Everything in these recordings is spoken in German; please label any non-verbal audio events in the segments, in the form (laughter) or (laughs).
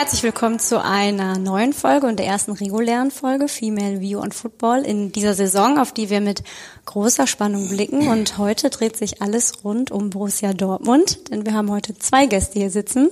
Herzlich willkommen zu einer neuen Folge und der ersten regulären Folge Female View on Football in dieser Saison, auf die wir mit großer Spannung blicken. Und heute dreht sich alles rund um Borussia Dortmund, denn wir haben heute zwei Gäste hier sitzen.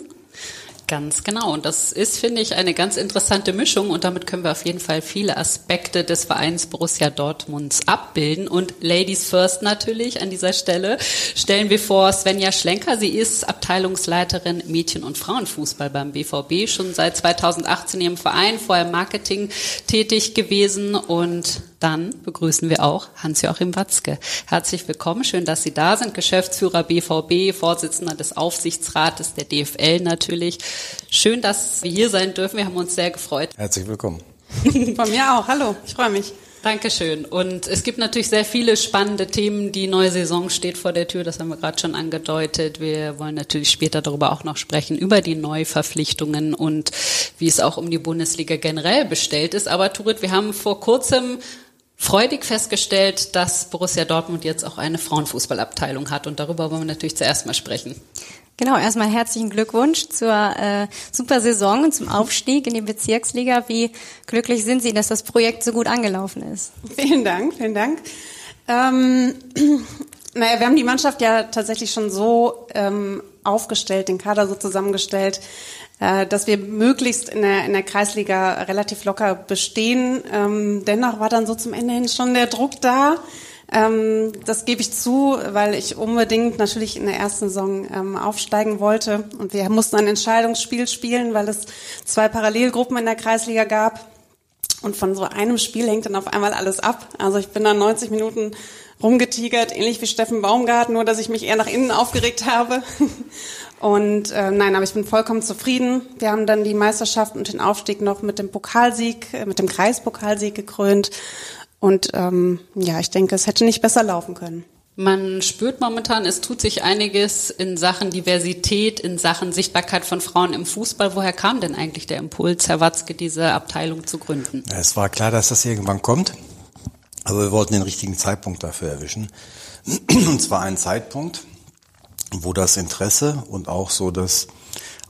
Ganz genau. Und das ist, finde ich, eine ganz interessante Mischung. Und damit können wir auf jeden Fall viele Aspekte des Vereins Borussia Dortmunds abbilden. Und Ladies First natürlich an dieser Stelle stellen wir vor Svenja Schlenker. Sie ist Abteilungsleiterin Mädchen- und Frauenfußball beim BVB, schon seit 2018 im Verein, vorher Marketing tätig gewesen und dann begrüßen wir auch Hans-Joachim Watzke. Herzlich willkommen, schön, dass Sie da sind. Geschäftsführer BVB, Vorsitzender des Aufsichtsrates der DFL natürlich. Schön, dass wir hier sein dürfen. Wir haben uns sehr gefreut. Herzlich willkommen. (laughs) Von mir auch. Hallo, ich freue mich. Dankeschön. Und es gibt natürlich sehr viele spannende Themen. Die neue Saison steht vor der Tür, das haben wir gerade schon angedeutet. Wir wollen natürlich später darüber auch noch sprechen, über die Neuverpflichtungen und wie es auch um die Bundesliga generell bestellt ist. Aber Turit, wir haben vor kurzem freudig festgestellt, dass Borussia Dortmund jetzt auch eine Frauenfußballabteilung hat. Und darüber wollen wir natürlich zuerst mal sprechen. Genau, erstmal herzlichen Glückwunsch zur äh, super Saison und zum Aufstieg in die Bezirksliga. Wie glücklich sind Sie, dass das Projekt so gut angelaufen ist? Vielen Dank, vielen Dank. Ähm, (clears throat) naja, wir haben die Mannschaft ja tatsächlich schon so ähm, aufgestellt, den Kader so zusammengestellt, äh, dass wir möglichst in der, in der Kreisliga relativ locker bestehen. Ähm, dennoch war dann so zum Ende hin schon der Druck da. Ähm, das gebe ich zu, weil ich unbedingt natürlich in der ersten Saison ähm, aufsteigen wollte. Und wir mussten ein Entscheidungsspiel spielen, weil es zwei Parallelgruppen in der Kreisliga gab. Und von so einem Spiel hängt dann auf einmal alles ab. Also ich bin dann 90 Minuten rumgetigert, ähnlich wie Steffen Baumgart, nur dass ich mich eher nach innen aufgeregt habe. (laughs) Und äh, nein, aber ich bin vollkommen zufrieden. Wir haben dann die Meisterschaft und den Aufstieg noch mit dem Pokalsieg, äh, mit dem Kreispokalsieg gekrönt. Und ähm, ja, ich denke, es hätte nicht besser laufen können. Man spürt momentan, es tut sich einiges in Sachen Diversität, in Sachen Sichtbarkeit von Frauen im Fußball. Woher kam denn eigentlich der Impuls, Herr Watzke, diese Abteilung zu gründen? Es war klar, dass das irgendwann kommt, aber wir wollten den richtigen Zeitpunkt dafür erwischen. (clears throat) Und zwar einen Zeitpunkt, wo das Interesse und auch so das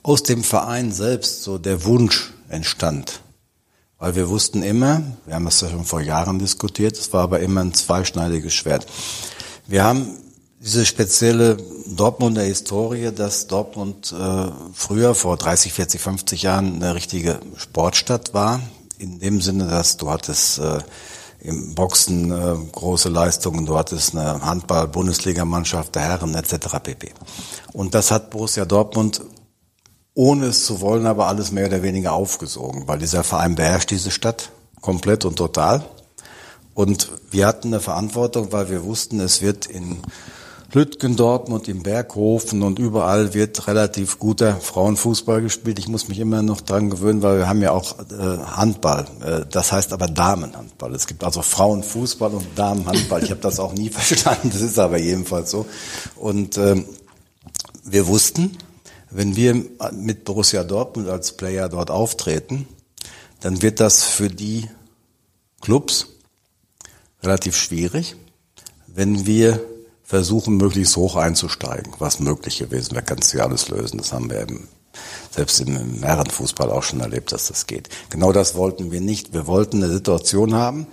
aus dem Verein selbst so der Wunsch entstand. Weil wir wussten immer, wir haben das ja schon vor Jahren diskutiert, es war aber immer ein zweischneidiges Schwert. Wir haben diese spezielle Dortmunder Historie, dass Dortmund äh, früher vor 30, 40, 50 Jahren eine richtige Sportstadt war. In dem Sinne, dass du hattest äh, im Boxen äh, große Leistungen, du hattest eine Handball-Bundesligamannschaft der Herren etc. pp. Und das hat Borussia Dortmund ohne es zu wollen, aber alles mehr oder weniger aufgesogen, weil dieser Verein beherrscht diese Stadt komplett und total. Und wir hatten eine Verantwortung, weil wir wussten, es wird in Lütgen, Dortmund, im Berghofen und überall wird relativ guter Frauenfußball gespielt. Ich muss mich immer noch dran gewöhnen, weil wir haben ja auch äh, Handball. Äh, das heißt aber Damenhandball. Es gibt also Frauenfußball und Damenhandball. Ich habe das auch nie (laughs) verstanden. Das ist aber jedenfalls so. Und äh, wir wussten, wenn wir mit Borussia Dortmund als Player dort auftreten, dann wird das für die Clubs relativ schwierig, wenn wir versuchen, möglichst hoch einzusteigen, was möglich gewesen wäre, kannst du ja alles lösen. Das haben wir eben selbst im Herrenfußball auch schon erlebt, dass das geht. Genau das wollten wir nicht. Wir wollten eine Situation haben,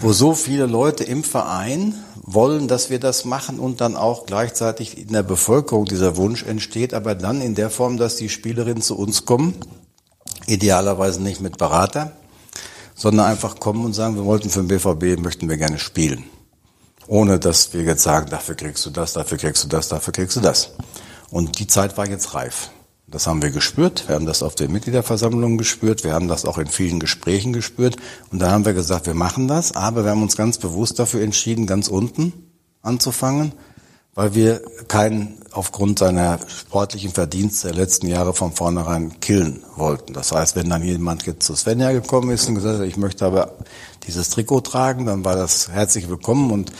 wo so viele Leute im Verein wollen, dass wir das machen und dann auch gleichzeitig in der Bevölkerung dieser Wunsch entsteht, aber dann in der Form, dass die Spielerinnen zu uns kommen, idealerweise nicht mit Berater, sondern einfach kommen und sagen, wir wollten für den BVB, möchten wir gerne spielen ohne dass wir jetzt sagen, dafür kriegst du das, dafür kriegst du das, dafür kriegst du das. Und die Zeit war jetzt reif. Das haben wir gespürt. Wir haben das auf den Mitgliederversammlungen gespürt. Wir haben das auch in vielen Gesprächen gespürt. Und da haben wir gesagt, wir machen das. Aber wir haben uns ganz bewusst dafür entschieden, ganz unten anzufangen, weil wir keinen aufgrund seiner sportlichen Verdienste der letzten Jahre von vornherein killen wollten. Das heißt, wenn dann jemand jetzt zu Svenja gekommen ist und gesagt hat, ich möchte aber dieses Trikot tragen, dann war das herzlich willkommen und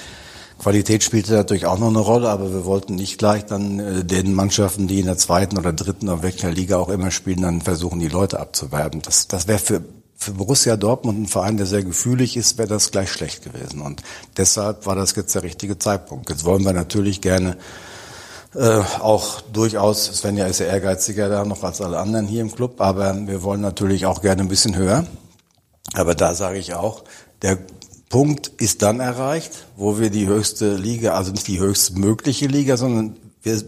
Qualität spielte natürlich auch noch eine Rolle, aber wir wollten nicht gleich dann äh, den Mannschaften, die in der zweiten oder dritten oder welcher Liga auch immer spielen, dann versuchen, die Leute abzuwerben. Das, das wäre für, für Borussia Dortmund, ein Verein, der sehr gefühlig ist, wäre das gleich schlecht gewesen. Und deshalb war das jetzt der richtige Zeitpunkt. Jetzt wollen wir natürlich gerne Äh, auch durchaus, Svenja ist ja ehrgeiziger da noch als alle anderen hier im Club, aber wir wollen natürlich auch gerne ein bisschen höher. Aber da sage ich auch, der Punkt ist dann erreicht, wo wir die höchste Liga, also nicht die höchstmögliche Liga, sondern wir,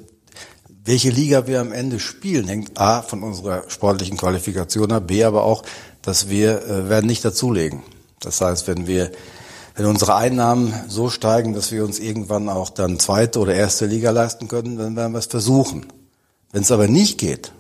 welche Liga wir am Ende spielen, hängt A von unserer sportlichen Qualifikation ab, B aber auch, dass wir äh, werden nicht dazulegen. Das heißt, wenn wir wenn unsere Einnahmen so steigen, dass wir uns irgendwann auch dann zweite oder erste Liga leisten können, dann werden wir es versuchen. Wenn es aber nicht geht,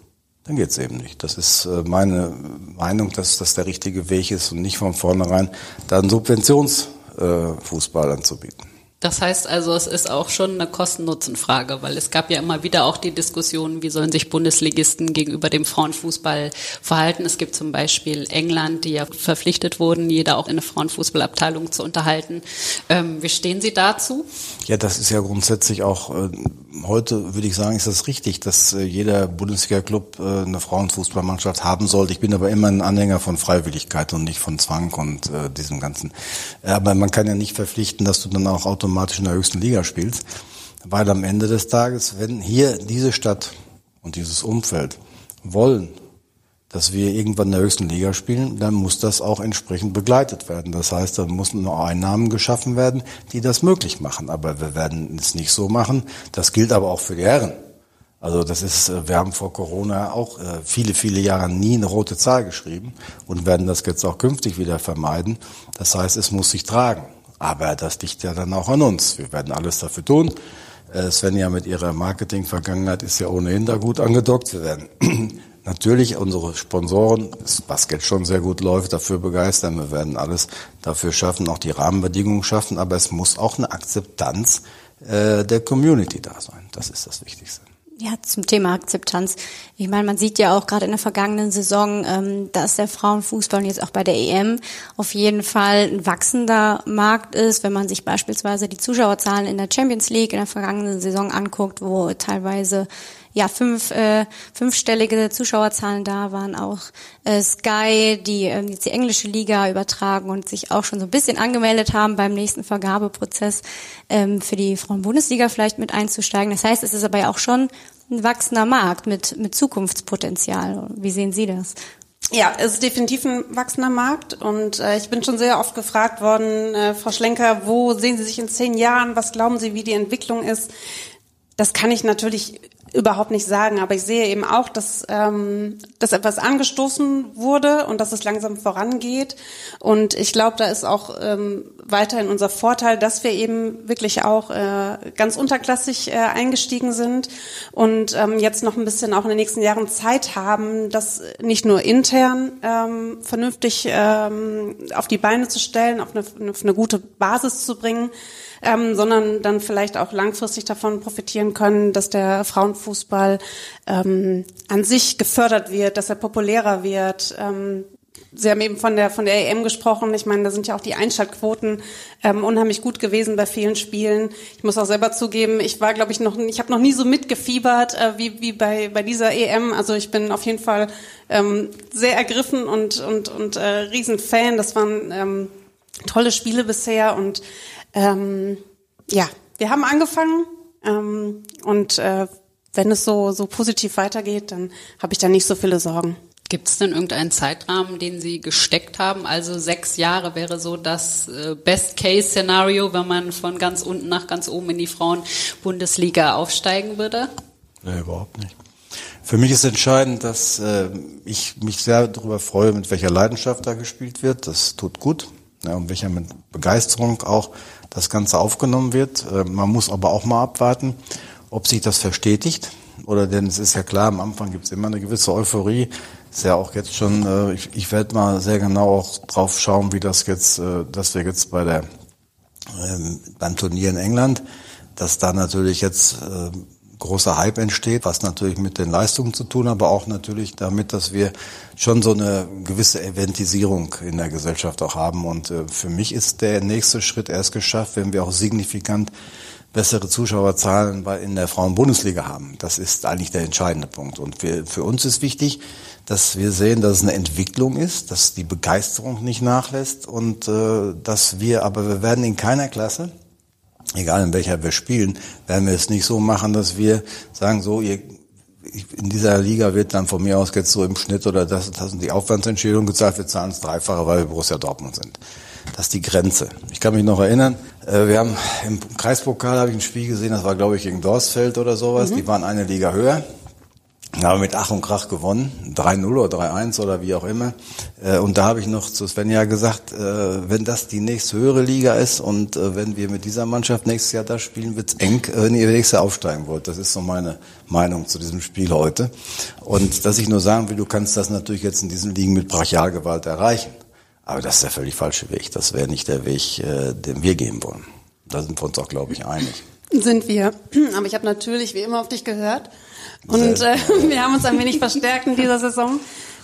dann geht es eben nicht. Das ist äh, meine Meinung, dass das der richtige Weg ist und nicht von vornherein dann Subventionsfußball äh, anzubieten. Das heißt also, es ist auch schon eine Kosten-Nutzen-Frage, weil es gab ja immer wieder auch die Diskussion, wie sollen sich Bundesligisten gegenüber dem Frauenfußball verhalten. Es gibt zum Beispiel England, die ja verpflichtet wurden, jeder auch in eine Frauenfußballabteilung zu unterhalten. Ähm, wie stehen Sie dazu? Ja, das ist ja grundsätzlich auch, äh, heute würde ich sagen, ist das richtig, dass äh, jeder Bundesliga-Club äh, eine Frauenfußballmannschaft haben sollte. Ich bin aber immer ein Anhänger von Freiwilligkeit und nicht von Zwang und äh, diesem Ganzen. Aber man kann ja nicht verpflichten, dass du dann auch automatisch automatisch in der höchsten Liga spielst. Weil am Ende des Tages, wenn hier diese Stadt und dieses Umfeld wollen, dass wir irgendwann in der höchsten Liga spielen, dann muss das auch entsprechend begleitet werden. Das heißt, da müssen noch Einnahmen geschaffen werden, die das möglich machen. Aber wir werden es nicht so machen. Das gilt aber auch für die Herren. Also das ist, äh, wir haben vor Corona auch äh, viele, viele Jahre nie eine rote Zahl geschrieben und werden das jetzt auch künftig wieder vermeiden. Das heißt, es muss sich tragen. Aber das liegt ja dann auch an uns. Wir werden alles dafür tun. Äh, Svenja mit ihrer Marketing-Vergangenheit ist ja ohnehin da gut angedockt. Wir werden (clears throat) natürlich unsere Sponsoren, was jetzt schon sehr gut läuft, dafür begeistern. Wir werden alles dafür schaffen, auch die Rahmenbedingungen schaffen. Aber es muss auch eine Akzeptanz äh, der Community da sein. Das ist das Wichtigste. Ja, zum Thema Akzeptanz. Ich meine, man sieht ja auch gerade in der vergangenen Saison, ähm, dass der Frauenfußball und jetzt auch bei der EM auf jeden Fall ein wachsender Markt ist. Wenn man sich beispielsweise die Zuschauerzahlen in der Champions League in der vergangenen Saison anguckt, wo teilweise ja fünf äh, fünfstellige Zuschauerzahlen da waren, auch äh, Sky, die äh, jetzt die englische Liga übertragen und sich auch schon so ein bisschen angemeldet haben beim nächsten Vergabeprozess ähm, für die Frauen-Bundesliga vielleicht mit einzusteigen. Das heißt, es ist aber ja auch schon ein wachsender Markt mit mit Zukunftspotenzial. Wie sehen Sie das? Ja, es ist definitiv ein wachsender Markt und äh, ich bin schon sehr oft gefragt worden, äh, Frau Schlenker, wo sehen Sie sich in zehn Jahren? Was glauben Sie, wie die Entwicklung ist? Das kann ich natürlich überhaupt nicht sagen, aber ich sehe eben auch, dass, ähm, dass etwas angestoßen wurde und dass es langsam vorangeht. Und ich glaube, da ist auch ähm, weiterhin unser Vorteil, dass wir eben wirklich auch äh, ganz unterklassig äh, eingestiegen sind und ähm, jetzt noch ein bisschen auch in den nächsten Jahren Zeit haben, das nicht nur intern ähm, vernünftig ähm, auf die Beine zu stellen, auf eine, auf eine gute Basis zu bringen, ähm, sondern dann vielleicht auch langfristig davon profitieren können, dass der Frauenfußball ähm, an sich gefördert wird, dass er populärer wird. Ähm, Sie haben eben von der von der EM gesprochen. Ich meine, da sind ja auch die Einschaltquoten ähm, unheimlich gut gewesen bei vielen Spielen. Ich muss auch selber zugeben, ich war, glaube ich, noch, ich habe noch nie so mitgefiebert äh, wie wie bei bei dieser EM. Also ich bin auf jeden Fall ähm, sehr ergriffen und und und äh, Riesenfan. Das waren ähm, tolle Spiele bisher und ähm, ja, wir haben angefangen ähm, und äh, wenn es so, so positiv weitergeht, dann habe ich da nicht so viele Sorgen. Gibt es denn irgendeinen Zeitrahmen, den Sie gesteckt haben? Also sechs Jahre wäre so das äh, Best-Case-Szenario, wenn man von ganz unten nach ganz oben in die Frauen-Bundesliga aufsteigen würde? Nee, überhaupt nicht. Für mich ist entscheidend, dass äh, ich mich sehr darüber freue, mit welcher Leidenschaft da gespielt wird. Das tut gut ja, und welcher mit Begeisterung auch das Ganze aufgenommen wird. Äh, man muss aber auch mal abwarten, ob sich das verstetigt. Oder denn es ist ja klar, am Anfang gibt es immer eine gewisse Euphorie. Ist ja auch jetzt schon, äh, ich, ich werde mal sehr genau auch drauf schauen, wie das jetzt, äh, dass wir jetzt bei der ähm, beim Turnier in England, dass da natürlich jetzt großer Hype entsteht, was natürlich mit den Leistungen zu tun, aber auch natürlich damit, dass wir schon so eine gewisse Eventisierung in der Gesellschaft auch haben. Und äh, für mich ist der nächste Schritt erst geschafft, wenn wir auch signifikant bessere Zuschauerzahlen in der Frauen-Bundesliga haben. Das ist eigentlich der entscheidende Punkt. Und wir, für uns ist wichtig, dass wir sehen, dass es eine Entwicklung ist, dass die Begeisterung nicht nachlässt und äh, dass wir, aber wir werden in keiner Klasse egal in welcher wir spielen, werden wir es nicht so machen, dass wir sagen, so, ihr, in dieser Liga wird dann von mir aus jetzt so im Schnitt oder das, das sind die Aufwandsentschädigungen gezahlt, wir zahlen es dreifache, weil wir Borussia Dortmund sind. Das ist die Grenze. Ich kann mich noch erinnern, äh, wir haben im Kreispokal habe ich ein Spiel gesehen, das war glaube ich gegen Dorsfeld oder sowas, mhm. die waren eine Liga höher haben mit Ach und Krach gewonnen, 3-0 oder 3-1 oder wie auch immer. Äh, und da habe ich noch zu Svenja gesagt, äh, wenn das die nächste höhere Liga ist und äh, wenn wir mit dieser Mannschaft nächstes Jahr da spielen, wird's eng, wenn ihr nächstes Jahr aufsteigen wollt. Das ist so meine Meinung zu diesem Spiel heute. Und dass ich nur sagen will, du kannst das natürlich jetzt in diesen Ligen mit Brachialgewalt erreichen. Aber das ist der völlig falsche Weg. Das wäre nicht der Weg, den wir gehen wollen. Da sind wir uns auch, glaube ich, einig. Sind wir. (clears throat) Aber ich habe natürlich wie immer auf dich gehört und äh, wir haben uns ein wenig verstärkt in dieser Saison.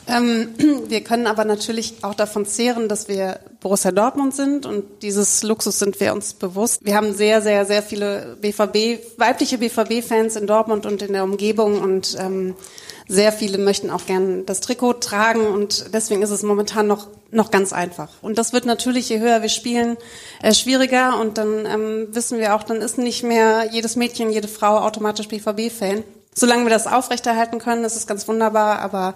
Ähm, wir können aber natürlich auch davon zehren, dass wir Borussia Dortmund sind und dieses Luxus sind wir uns bewusst. Wir haben sehr, sehr, sehr viele BVB, weibliche BVB-Fans in Dortmund und in der Umgebung und ähm, sehr viele möchten auch gern das Trikot tragen und deswegen ist es momentan noch noch ganz einfach. Und das wird natürlich, je höher wir spielen, äh, schwieriger und dann ähm, wissen wir auch, dann ist nicht mehr jedes Mädchen, jede Frau automatisch BVB-Fan solange wir das aufrechterhalten können, ist es ganz wunderbar, aber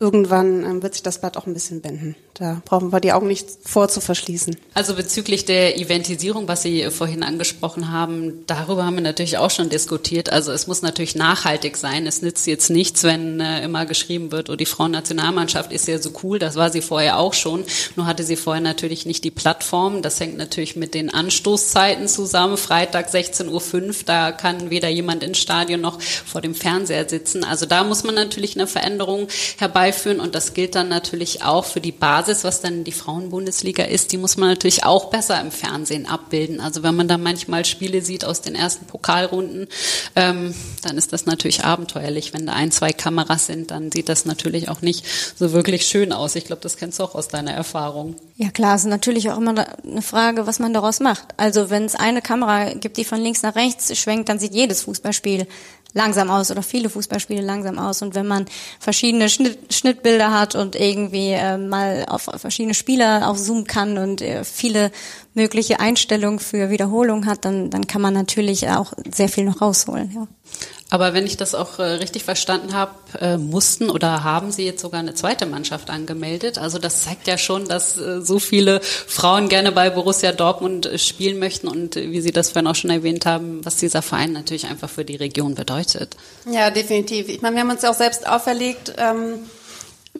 irgendwann ähm, wird sich das Blatt auch ein bisschen wenden. Da brauchen wir die Augen nicht vor zu verschließen. Also bezüglich der Eventisierung, was Sie vorhin angesprochen haben, darüber haben wir natürlich auch schon diskutiert. Also es muss natürlich nachhaltig sein. Es nützt jetzt nichts, wenn äh, immer geschrieben wird, oh, die Frauennationalmannschaft ist ja so cool. Das war sie vorher auch schon. Nur hatte sie vorher natürlich nicht die Plattform. Das hängt natürlich mit den Anstoßzeiten zusammen. Freitag 16.05 Uhr, da kann weder jemand ins Stadion noch vor dem Fernseher sitzen. Also da muss man natürlich eine Veränderung herbeiführen und das gilt dann natürlich auch für die Basis was dann die Frauenbundesliga ist, die muss man natürlich auch besser im Fernsehen abbilden. Also wenn man da manchmal Spiele sieht aus den ersten Pokalrunden, ähm, dann ist das natürlich abenteuerlich. Wenn da ein, zwei Kameras sind, dann sieht das natürlich auch nicht so wirklich schön aus. Ich glaube, das kennst du auch aus deiner Erfahrung. Ja klar, es ist natürlich auch immer eine Frage, was man daraus macht. Also wenn es eine Kamera gibt, die von links nach rechts schwenkt, dann sieht jedes Fußballspiel langsam aus oder viele Fußballspiele langsam aus. Und wenn man verschiedene Schnitt, Schnittbilder hat und irgendwie äh, mal auf verschiedene Spieler aufzoomen kann und äh, viele mögliche Einstellungen für Wiederholung hat, dann, dann kann man natürlich auch sehr viel noch rausholen. Ja. Aber wenn ich das auch äh, richtig verstanden habe, äh, mussten oder haben Sie jetzt sogar eine zweite Mannschaft angemeldet. Also das zeigt ja schon, dass äh, so viele Frauen gerne bei Borussia Dortmund spielen möchten und wie Sie das vorhin auch schon erwähnt haben, was dieser Verein natürlich einfach für die Region bedeutet. Ja, definitiv. Ich meine, wir haben uns ja auch selbst auferlegt, ähm,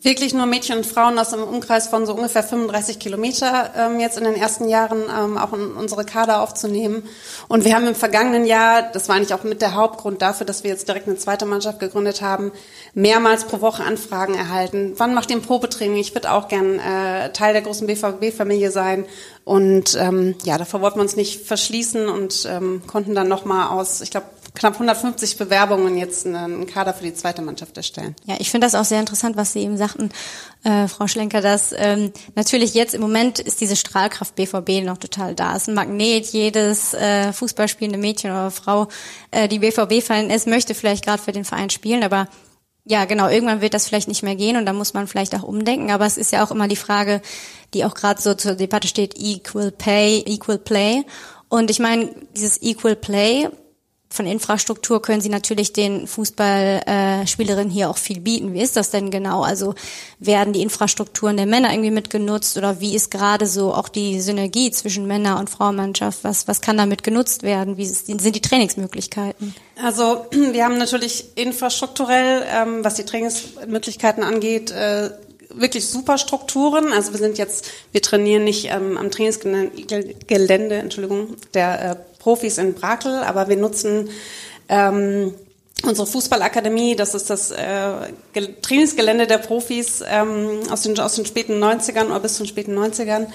wirklich nur Mädchen und Frauen aus einem Umkreis von so ungefähr 35 Kilometer ähm, jetzt in den ersten Jahren ähm, auch in unsere Kader aufzunehmen. Und wir haben im vergangenen Jahr, das war eigentlich auch mit der Hauptgrund dafür, dass wir jetzt direkt eine zweite Mannschaft gegründet haben, mehrmals pro Woche Anfragen erhalten. Wann macht ihr ein Probetraining? Ich würde auch gern äh, Teil der großen BVB-Familie sein. Und ähm, ja, davor wollten wir uns nicht verschließen und ähm, konnten dann nochmal aus, ich glaube, knapp 150 Bewerbungen jetzt einen Kader für die zweite Mannschaft erstellen. Ja, ich finde das auch sehr interessant, was Sie eben sagten, äh, Frau Schlenker, dass ähm, natürlich jetzt im Moment ist diese Strahlkraft BVB noch total da. Es ist ein Magnet, jedes äh, Fußballspielende Mädchen oder Frau, äh, die BVB-Fan ist, möchte vielleicht gerade für den Verein spielen, aber ja, genau, irgendwann wird das vielleicht nicht mehr gehen und da muss man vielleicht auch umdenken. Aber es ist ja auch immer die Frage, die auch gerade so zur Debatte steht, Equal Pay, Equal Play. Und ich meine, dieses Equal Play von Infrastruktur können Sie natürlich den Fußballspielerinnen äh, hier auch viel bieten. Wie ist das denn genau? Also werden die Infrastrukturen der Männer irgendwie mitgenutzt oder wie ist gerade so auch die Synergie zwischen Männer- und Frauenmannschaft? Was, was kann damit genutzt werden? Wie sind die Trainingsmöglichkeiten? Also (clears throat) wir haben natürlich infrastrukturell, ähm, was die Trainingsmöglichkeiten angeht, äh, wirklich super Strukturen. Also wir sind jetzt, wir trainieren nicht ähm, am Trainingsgelände, Entschuldigung, der äh, Profis in Brakel, aber wir nutzen ähm, unsere Fußballakademie, das ist das äh, Trainingsgelände der Profis ähm, aus, den, aus den späten 90ern oder bis zu den späten 90ern.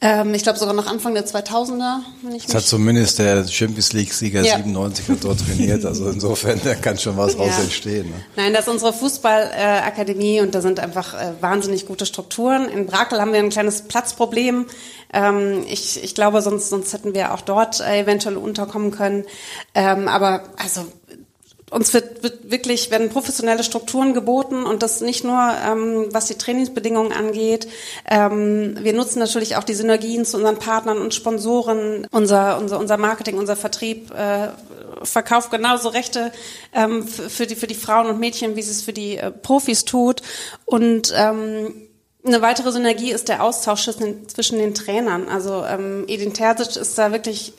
Ähm, ich glaube sogar noch Anfang der 2000er. Wenn ich das hat zumindest der Champions League-Sieger ja. 97 hat dort trainiert. Also (laughs) insofern, da kann schon was raus ja. entstehen. Ne? Nein, das ist unsere Fußballakademie äh, und da sind einfach äh, wahnsinnig gute Strukturen. In Brakel haben wir ein kleines Platzproblem. Ähm, ich, ich glaube, sonst, sonst hätten wir auch dort äh, eventuell unterkommen können. Ähm, aber also uns wird, wird wirklich, werden professionelle Strukturen geboten und das nicht nur, ähm, was die Trainingsbedingungen angeht. Ähm, wir nutzen natürlich auch die Synergien zu unseren Partnern und Sponsoren. Unser, unser, unser Marketing, unser Vertrieb äh, verkauft genauso Rechte ähm, für, die, für die Frauen und Mädchen, wie sie es für die äh, Profis tut. Und ähm, eine weitere Synergie ist der Austausch zwischen den Trainern. Also ähm, Edin Terzic ist da wirklich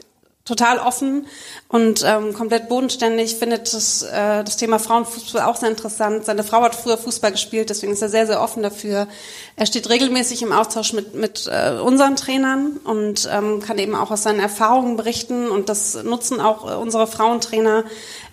total offen und ähm, komplett bodenständig, findet das, äh, das Thema Frauenfußball auch sehr interessant. Seine Frau hat früher Fußball gespielt, deswegen ist er sehr, sehr offen dafür. Er steht regelmäßig im Austausch mit, mit äh, unseren Trainern und ähm, kann eben auch aus seinen Erfahrungen berichten und das nutzen auch äh, unsere Frauentrainer,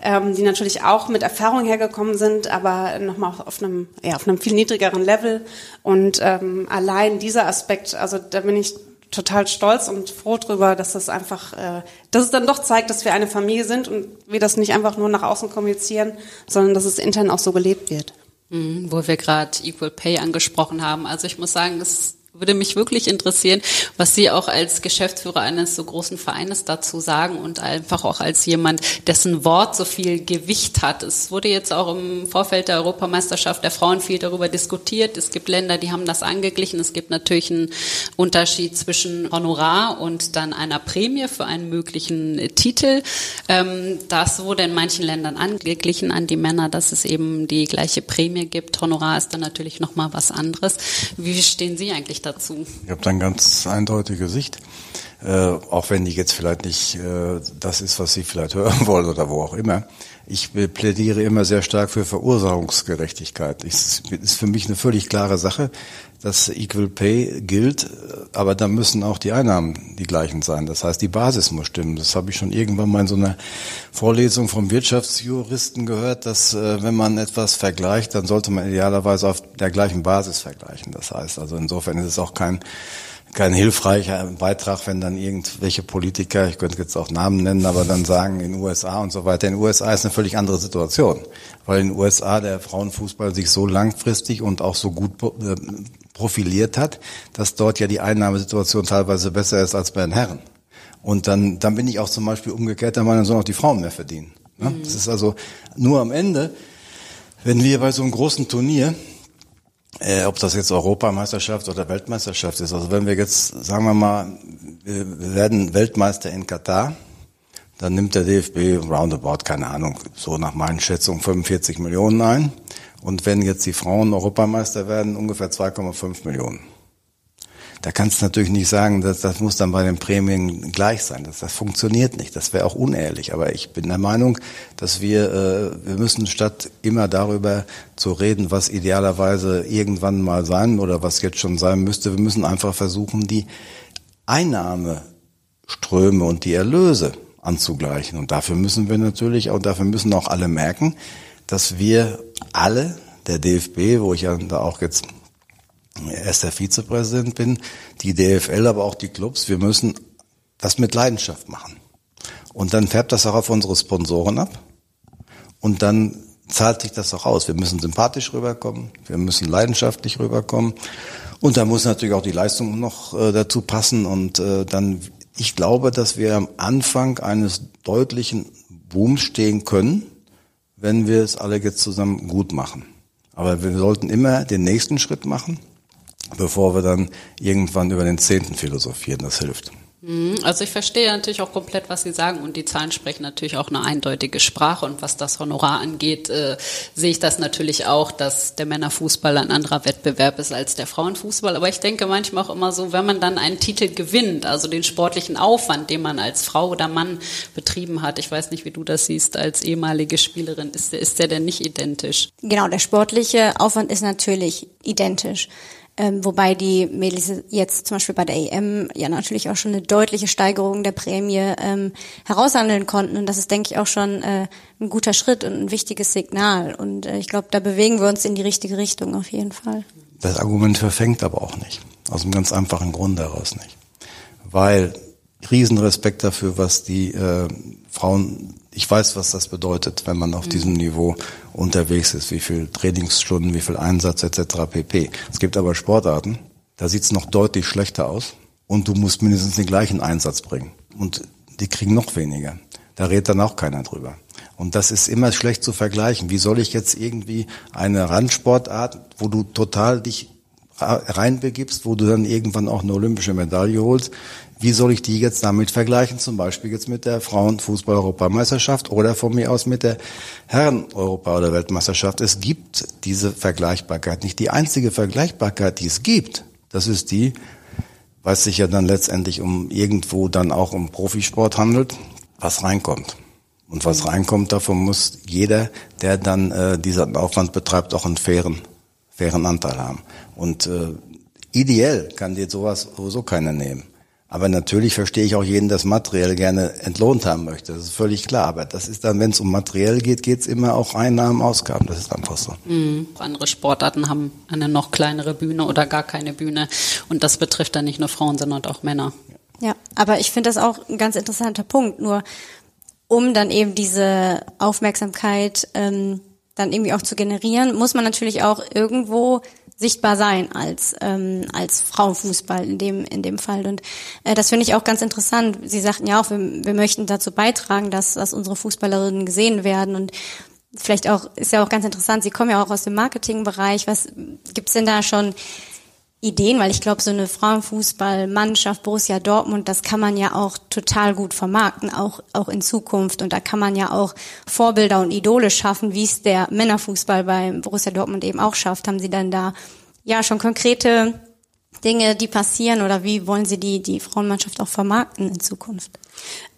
ähm, die natürlich auch mit Erfahrung hergekommen sind, aber nochmal auf einem, ja, auf einem viel niedrigeren Level und ähm, allein dieser Aspekt, also da bin ich total stolz und froh drüber, dass das einfach, äh, dass es dann doch zeigt, dass wir eine Familie sind und wir das nicht einfach nur nach außen kommunizieren, sondern dass es intern auch so gelebt wird. Mhm, wo wir gerade Equal Pay angesprochen haben. Also ich muss sagen, es würde mich wirklich interessieren, was Sie auch als Geschäftsführer eines so großen Vereines dazu sagen und einfach auch als jemand, dessen Wort so viel Gewicht hat. Es wurde jetzt auch im Vorfeld der Europameisterschaft der Frauen viel darüber diskutiert. Es gibt Länder, die haben das angeglichen. Es gibt natürlich einen Unterschied zwischen Honorar und dann einer Prämie für einen möglichen Titel. Ähm, das wurde in manchen Ländern angeglichen an die Männer, dass es eben die gleiche Prämie gibt. Honorar ist dann natürlich nochmal was anderes. Wie stehen Sie eigentlich dazu? Ich habe da eine ganz eindeutige Sicht. Äh, auch wenn die jetzt vielleicht nicht äh, das ist, was Sie vielleicht (laughs) hören wollen oder wo auch immer. Ich plädiere immer sehr stark für Verursachungsgerechtigkeit. Es ist für mich eine völlig klare Sache, dass Equal Pay gilt, aber da müssen auch die Einnahmen die gleichen sein. Das heißt, die Basis muss stimmen. Das habe ich schon irgendwann mal in so einer Vorlesung vom Wirtschaftsjuristen gehört, dass äh, wenn man etwas vergleicht, dann sollte man idealerweise auf der gleichen Basis vergleichen. Das heißt, also insofern ist es auch kein kein hilfreicher Beitrag, wenn dann irgendwelche Politiker, ich könnte jetzt auch Namen nennen, aber dann sagen in den USA und so weiter. In den USA ist eine völlig andere Situation, weil in den USA der Frauenfußball sich so langfristig und auch so gut äh, profiliert hat, dass dort ja die Einnahmesituation teilweise besser ist als bei den Herren. Und dann, dann bin ich auch zum Beispiel umgekehrt der Meinung, sollen auch die Frauen mehr verdienen. Ne? Mhm. Das ist also nur am Ende, wenn wir bei so einem großen Turnier äh, ob das jetzt Europameisterschaft oder Weltmeisterschaft ist. Also wenn wir jetzt, sagen wir mal, wir werden Weltmeister in Katar, dann nimmt der DFB roundabout, keine Ahnung, so nach meinen Schätzungen 45 Millionen ein. Und wenn jetzt die Frauen Europameister werden, ungefähr 2,5 Millionen. Da kannst du natürlich nicht sagen, dass das muss dann bei den Prämien gleich sein. Das, das funktioniert nicht. Das wäre auch unehrlich. Aber ich bin der Meinung, dass wir, äh, wir müssen statt immer darüber zu reden, was idealerweise irgendwann mal sein oder was jetzt schon sein müsste, wir müssen einfach versuchen, die Einnahmeströme und die Erlöse anzugleichen. Und dafür müssen wir natürlich, und dafür müssen auch alle merken, dass wir alle, der DFB, wo ich ja da auch jetzt erster Vizepräsident bin, die DFL, aber auch die Clubs, wir müssen das mit Leidenschaft machen. Und dann färbt das auch auf unsere Sponsoren ab. Und dann zahlt sich das auch aus. Wir müssen sympathisch rüberkommen, wir müssen leidenschaftlich rüberkommen. Und da muss natürlich auch die Leistung noch äh, dazu passen. Und äh, dann, ich glaube, dass wir am Anfang eines deutlichen Booms stehen können, wenn wir es alle jetzt zusammen gut machen. Aber wir sollten immer den nächsten Schritt machen bevor wir dann irgendwann über den Zehnten philosophieren. Das hilft. Mhm. Also ich verstehe natürlich auch komplett, was Sie sagen und die Zahlen sprechen natürlich auch eine eindeutige Sprache und was das Honorar angeht, äh, sehe ich das natürlich auch, dass der Männerfußball ein anderer Wettbewerb ist als der Frauenfußball. Aber ich denke manchmal auch immer so, wenn man dann einen Titel gewinnt, also den sportlichen Aufwand, den man als Frau oder Mann betrieben hat, ich weiß nicht, wie du das siehst als ehemalige Spielerin, ist der, ist der denn nicht identisch? Genau, der sportliche Aufwand ist natürlich identisch. Ähm, wobei die Mädels jetzt zum Beispiel bei der EM ja natürlich auch schon eine deutliche Steigerung der Prämie ähm, heraushandeln konnten. Und das ist, denke ich, auch schon äh, ein guter Schritt und ein wichtiges Signal. Und äh, ich glaube, da bewegen wir uns in die richtige Richtung auf jeden Fall. Das Argument verfängt aber auch nicht. Aus einem ganz einfachen Grund daraus nicht. Weil Riesenrespekt dafür, was die äh, Frauen ich weiß, was das bedeutet, wenn man auf mhm. diesem Niveau unterwegs ist, wie viel Trainingsstunden, wie viel Einsatz etc. pp. Es gibt aber Sportarten, da sieht es noch deutlich schlechter aus und du musst mindestens den gleichen Einsatz bringen. Und die kriegen noch weniger. Da redet dann auch keiner drüber. Und das ist immer schlecht zu vergleichen. Wie soll ich jetzt irgendwie eine Randsportart, wo du total dich reinbegibst, wo du dann irgendwann auch eine olympische Medaille holst, wie soll ich die jetzt damit vergleichen? Zum Beispiel jetzt mit der Frauenfußball-Europameisterschaft oder von mir aus mit der Herren-Europa- oder Weltmeisterschaft. Es gibt diese Vergleichbarkeit nicht. Die einzige Vergleichbarkeit, die es gibt, das ist die, weil es sich ja dann letztendlich um irgendwo dann auch um Profisport handelt, was reinkommt. Und was reinkommt, davon muss jeder, der dann äh, diesen Aufwand betreibt, auch einen fairen, fairen Anteil haben. Und äh, ideell kann dir sowas sowieso keiner nehmen. Aber natürlich verstehe ich auch jeden, der das materiell gerne entlohnt haben möchte. Das ist völlig klar. Aber das ist dann, wenn es um materiell geht, geht es immer auch Einnahmen, Ausgaben. Das ist einfach so. Mhm. Andere Sportarten haben eine noch kleinere Bühne oder gar keine Bühne. Und das betrifft dann nicht nur Frauen, sondern auch Männer. Ja, aber ich finde das auch ein ganz interessanter Punkt. Nur um dann eben diese Aufmerksamkeit ähm, dann irgendwie auch zu generieren, muss man natürlich auch irgendwo sichtbar sein als ähm, als Frauenfußball in dem in dem Fall und äh, das finde ich auch ganz interessant. Sie sagten ja auch, wir, wir möchten dazu beitragen, dass dass unsere Fußballerinnen gesehen werden und vielleicht auch ist ja auch ganz interessant. Sie kommen ja auch aus dem Marketingbereich. Was gibt's denn da schon Ideen, weil ich glaube, so eine Frauenfußballmannschaft Borussia Dortmund, das kann man ja auch total gut vermarkten, auch, auch in Zukunft. Und da kann man ja auch Vorbilder und Idole schaffen, wie es der Männerfußball beim Borussia Dortmund eben auch schafft. Haben Sie dann da ja schon konkrete Dinge, die passieren oder wie wollen Sie die, die Frauenmannschaft auch vermarkten in Zukunft?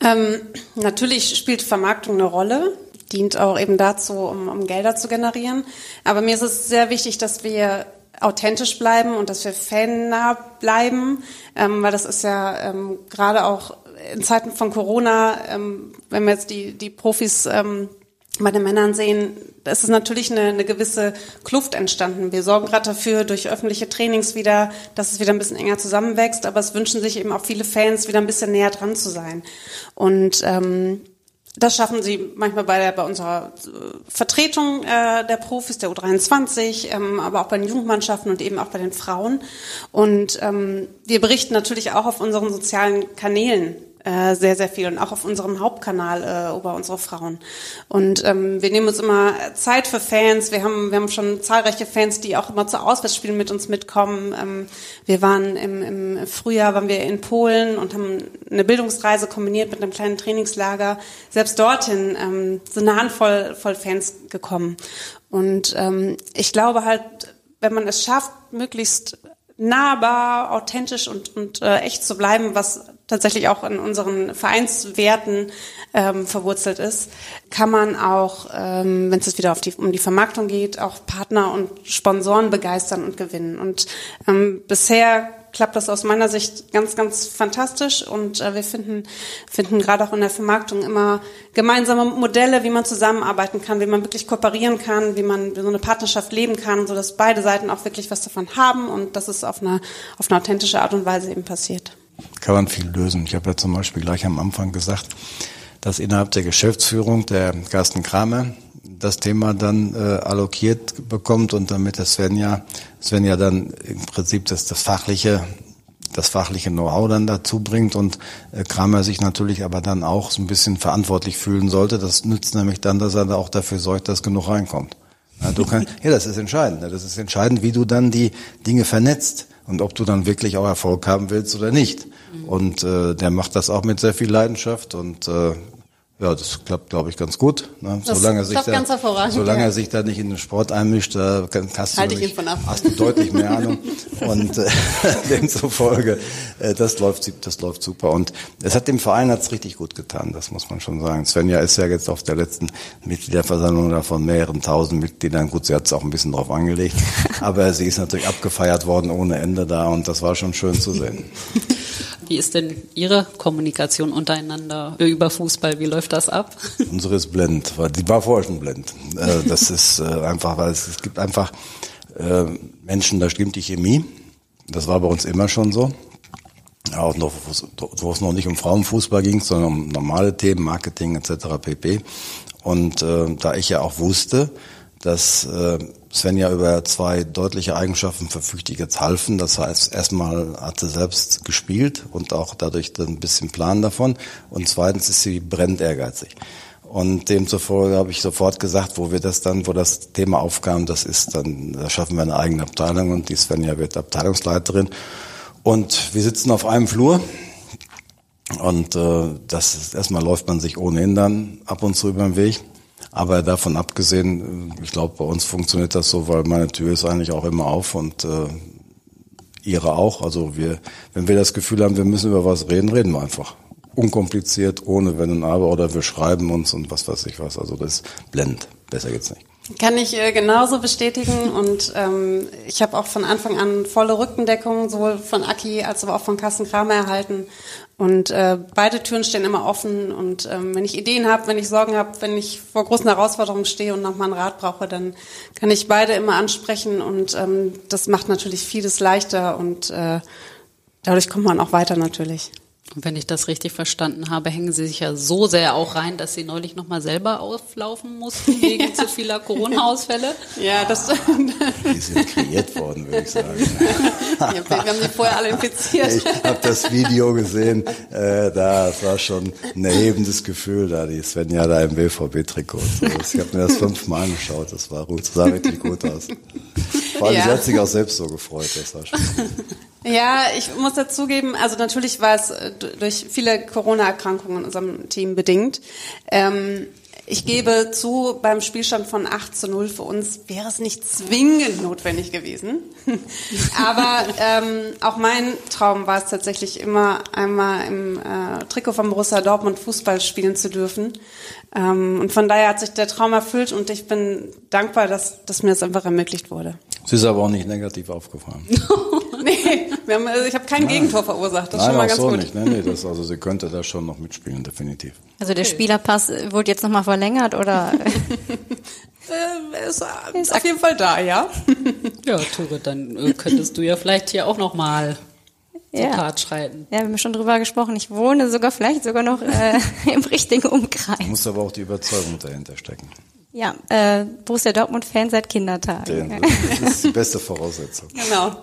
Ähm, natürlich spielt Vermarktung eine Rolle dient auch eben dazu, um, um Gelder zu generieren. Aber mir ist es sehr wichtig, dass wir authentisch bleiben und dass wir fannah bleiben, ähm, weil das ist ja ähm, gerade auch in Zeiten von Corona, ähm, wenn wir jetzt die, die Profis ähm, bei den Männern sehen, es ist natürlich eine, eine gewisse Kluft entstanden. Wir sorgen gerade dafür durch öffentliche Trainings wieder, dass es wieder ein bisschen enger zusammenwächst, aber es wünschen sich eben auch viele Fans, wieder ein bisschen näher dran zu sein. Und ähm, das schaffen sie manchmal bei, der, bei unserer äh, Vertretung äh, der Profis, der U23, ähm, aber auch bei den Jugendmannschaften und eben auch bei den Frauen. Und ähm, wir berichten natürlich auch auf unseren sozialen Kanälen äh, sehr, sehr viel und auch auf unserem Hauptkanal äh, über unsere Frauen. Und ähm, wir nehmen uns immer Zeit für Fans. Wir haben, wir haben schon zahlreiche Fans, die auch immer zu Auswärtsspielen mit uns mitkommen. Ähm, wir waren im, im Frühjahr waren wir in Polen und haben eine Bildungsreise kombiniert mit einem kleinen Trainingslager. Selbst dorthin ähm, sind eine Handvoll voll Fans gekommen. Und ähm, ich glaube halt, wenn man es schafft, möglichst nahbar, authentisch und, und äh, echt zu bleiben, was tatsächlich auch in unseren Vereinswerten ähm, verwurzelt ist, kann man auch, ähm, wenn es jetzt wieder auf die, um die Vermarktung geht, auch Partner und Sponsoren begeistern und gewinnen. Und ähm, bisher klappt das aus meiner Sicht ganz, ganz fantastisch und äh, wir finden, finden gerade auch in der Vermarktung immer gemeinsame Modelle, wie man zusammenarbeiten kann, wie man wirklich kooperieren kann, wie man so eine Partnerschaft leben kann, so dass beide Seiten auch wirklich was davon haben und dass es auf eine, auf eine authentische Art und Weise eben passiert kann man viel lösen. Ich habe ja zum Beispiel gleich am Anfang gesagt, dass innerhalb der Geschäftsführung der Carsten Kramer das Thema dann äh, allokiert bekommt und damit der Svenja, Svenja dann im Prinzip das, das fachliche das fachliche Know-how dann dazu bringt und äh, Kramer sich natürlich aber dann auch so ein bisschen verantwortlich fühlen sollte. Das nützt nämlich dann, dass er da auch dafür sorgt, dass genug reinkommt. Ja, du kannst, (laughs) ja, das ist entscheidend. Das ist entscheidend, wie du dann die Dinge vernetzt und ob du dann wirklich auch Erfolg haben willst oder nicht. Mhm. Und äh, der macht das auch mit sehr viel Leidenschaft und äh, ja, das klappt, glaube ich, ganz gut. Ne? Das solange er sich da, solange ja. er sich da nicht in den Sport einmischt, da hast, halt du, nämlich, hast du deutlich mehr (laughs) Ahnung. und äh, (laughs) demzufolge, äh, das läuft, das läuft super. Und es hat dem Verein hat's richtig gut getan, das muss man schon sagen. Svenja ist ja jetzt auf der letzten Mitgliederversammlung da von mehreren tausend Mitgliedern. Gut, sie hat's auch ein bisschen drauf angelegt, (laughs) aber sie ist natürlich abgefeiert worden ohne Ende da und das war schon schön zu sehen. Wie ist denn Ihre Kommunikation untereinander über Fußball? Wie läuft das ab? (laughs) Unsere ist blend, die war vorher schon blend. Äh, das (laughs) ist äh, einfach, weil es gibt einfach äh, Menschen, da stimmt die Chemie. Das war bei uns immer schon so. Auch noch, wo es noch nicht um Frauenfußball ging, sondern um normale Themen, Marketing etc. pp. Und äh, da ich ja auch wusste, dass äh, Sven ja über zwei deutliche Eigenschaften verfügt, die jetzt halfen. Das heißt, erstmal hat sie selbst gespielt und auch dadurch ein bisschen Plan davon. Und zweitens ist sie brennend ehrgeizig. Und demzufolge habe ich sofort gesagt, wo wir das dann, wo das Thema aufkam, das ist dann, da schaffen wir eine eigene Abteilung und die Svenja wird Abteilungsleiterin. Und wir sitzen auf einem Flur und äh, das ist, erstmal läuft man sich ohnehin dann ab und zu über den Weg. Aber davon abgesehen, ich glaube, bei uns funktioniert das so, weil meine Tür ist eigentlich auch immer auf und äh, ihre auch. Also wir, wenn wir das Gefühl haben, wir müssen über was reden, reden wir einfach. Unkompliziert, ohne Wenn und Aber oder wir schreiben uns und was weiß ich was. Also das ist blendend. Besser geht's nicht. Kann ich äh, genauso bestätigen und ähm, ich habe auch von Anfang an volle Rückendeckung, sowohl von Aki als auch von Carsten Kramer erhalten. Und äh, beide Türen stehen immer offen. Und ähm, wenn ich Ideen habe, wenn ich Sorgen habe, wenn ich vor großen Herausforderungen stehe und nochmal einen Rat brauche, dann kann ich beide immer ansprechen. Und ähm, das macht natürlich vieles leichter. Und äh, dadurch kommt man auch weiter natürlich. Und wenn ich das richtig verstanden habe, hängen Sie sich ja so sehr auch rein, dass Sie neulich nochmal selber auflaufen mussten (laughs) wegen ja. zu vieler Corona-Ausfälle. Ja, das (laughs) Die sind kreiert worden, würde ich sagen. Ja, wir haben die vorher alle infiziert. Ich habe das Video gesehen, äh, da war schon ein erhebendes Gefühl da, die Svenja da im BVB-Trikot. Ich habe mir das fünfmal angeschaut, das war gut, sah wirklich gut aus. Vor allem, ja. sie hat sich auch selbst so gefreut, das war schon. Ja, ich muss dazugeben, also natürlich war es äh, durch viele Corona-Erkrankungen in unserem Team bedingt. Ähm, ich gebe zu, beim Spielstand von 8 zu 0 für uns wäre es nicht zwingend notwendig gewesen. (laughs) Aber ähm, auch mein Traum war es tatsächlich immer, einmal im äh, Trikot von Borussia Dortmund Fußball spielen zu dürfen. Ähm, und von daher hat sich der Traum erfüllt und ich bin dankbar, dass, dass mir das einfach ermöglicht wurde. Sie ist aber auch nicht negativ aufgefallen. (laughs) haben, also ich habe kein Nein. Gegentor verursacht. Das ist schon mal ganz so gut. Nicht. Nee, nee, das, also sie könnte da schon noch mitspielen, definitiv. Also der Spielerpass wurde jetzt nochmal verlängert oder? (laughs) äh, ist, ist auf jeden Fall da, ja. (laughs) ja, Tore, dann äh, könntest du ja vielleicht hier auch nochmal ja. Tat schreiten. Ja, wir haben schon drüber gesprochen. Ich wohne sogar vielleicht sogar noch äh, (laughs) im richtigen Umkreis. Du musst aber auch die Überzeugung dahinter stecken. Ja, äh, Borussia Dortmund-Fan seit Kindertagen. Das ist die beste Voraussetzung. Genau.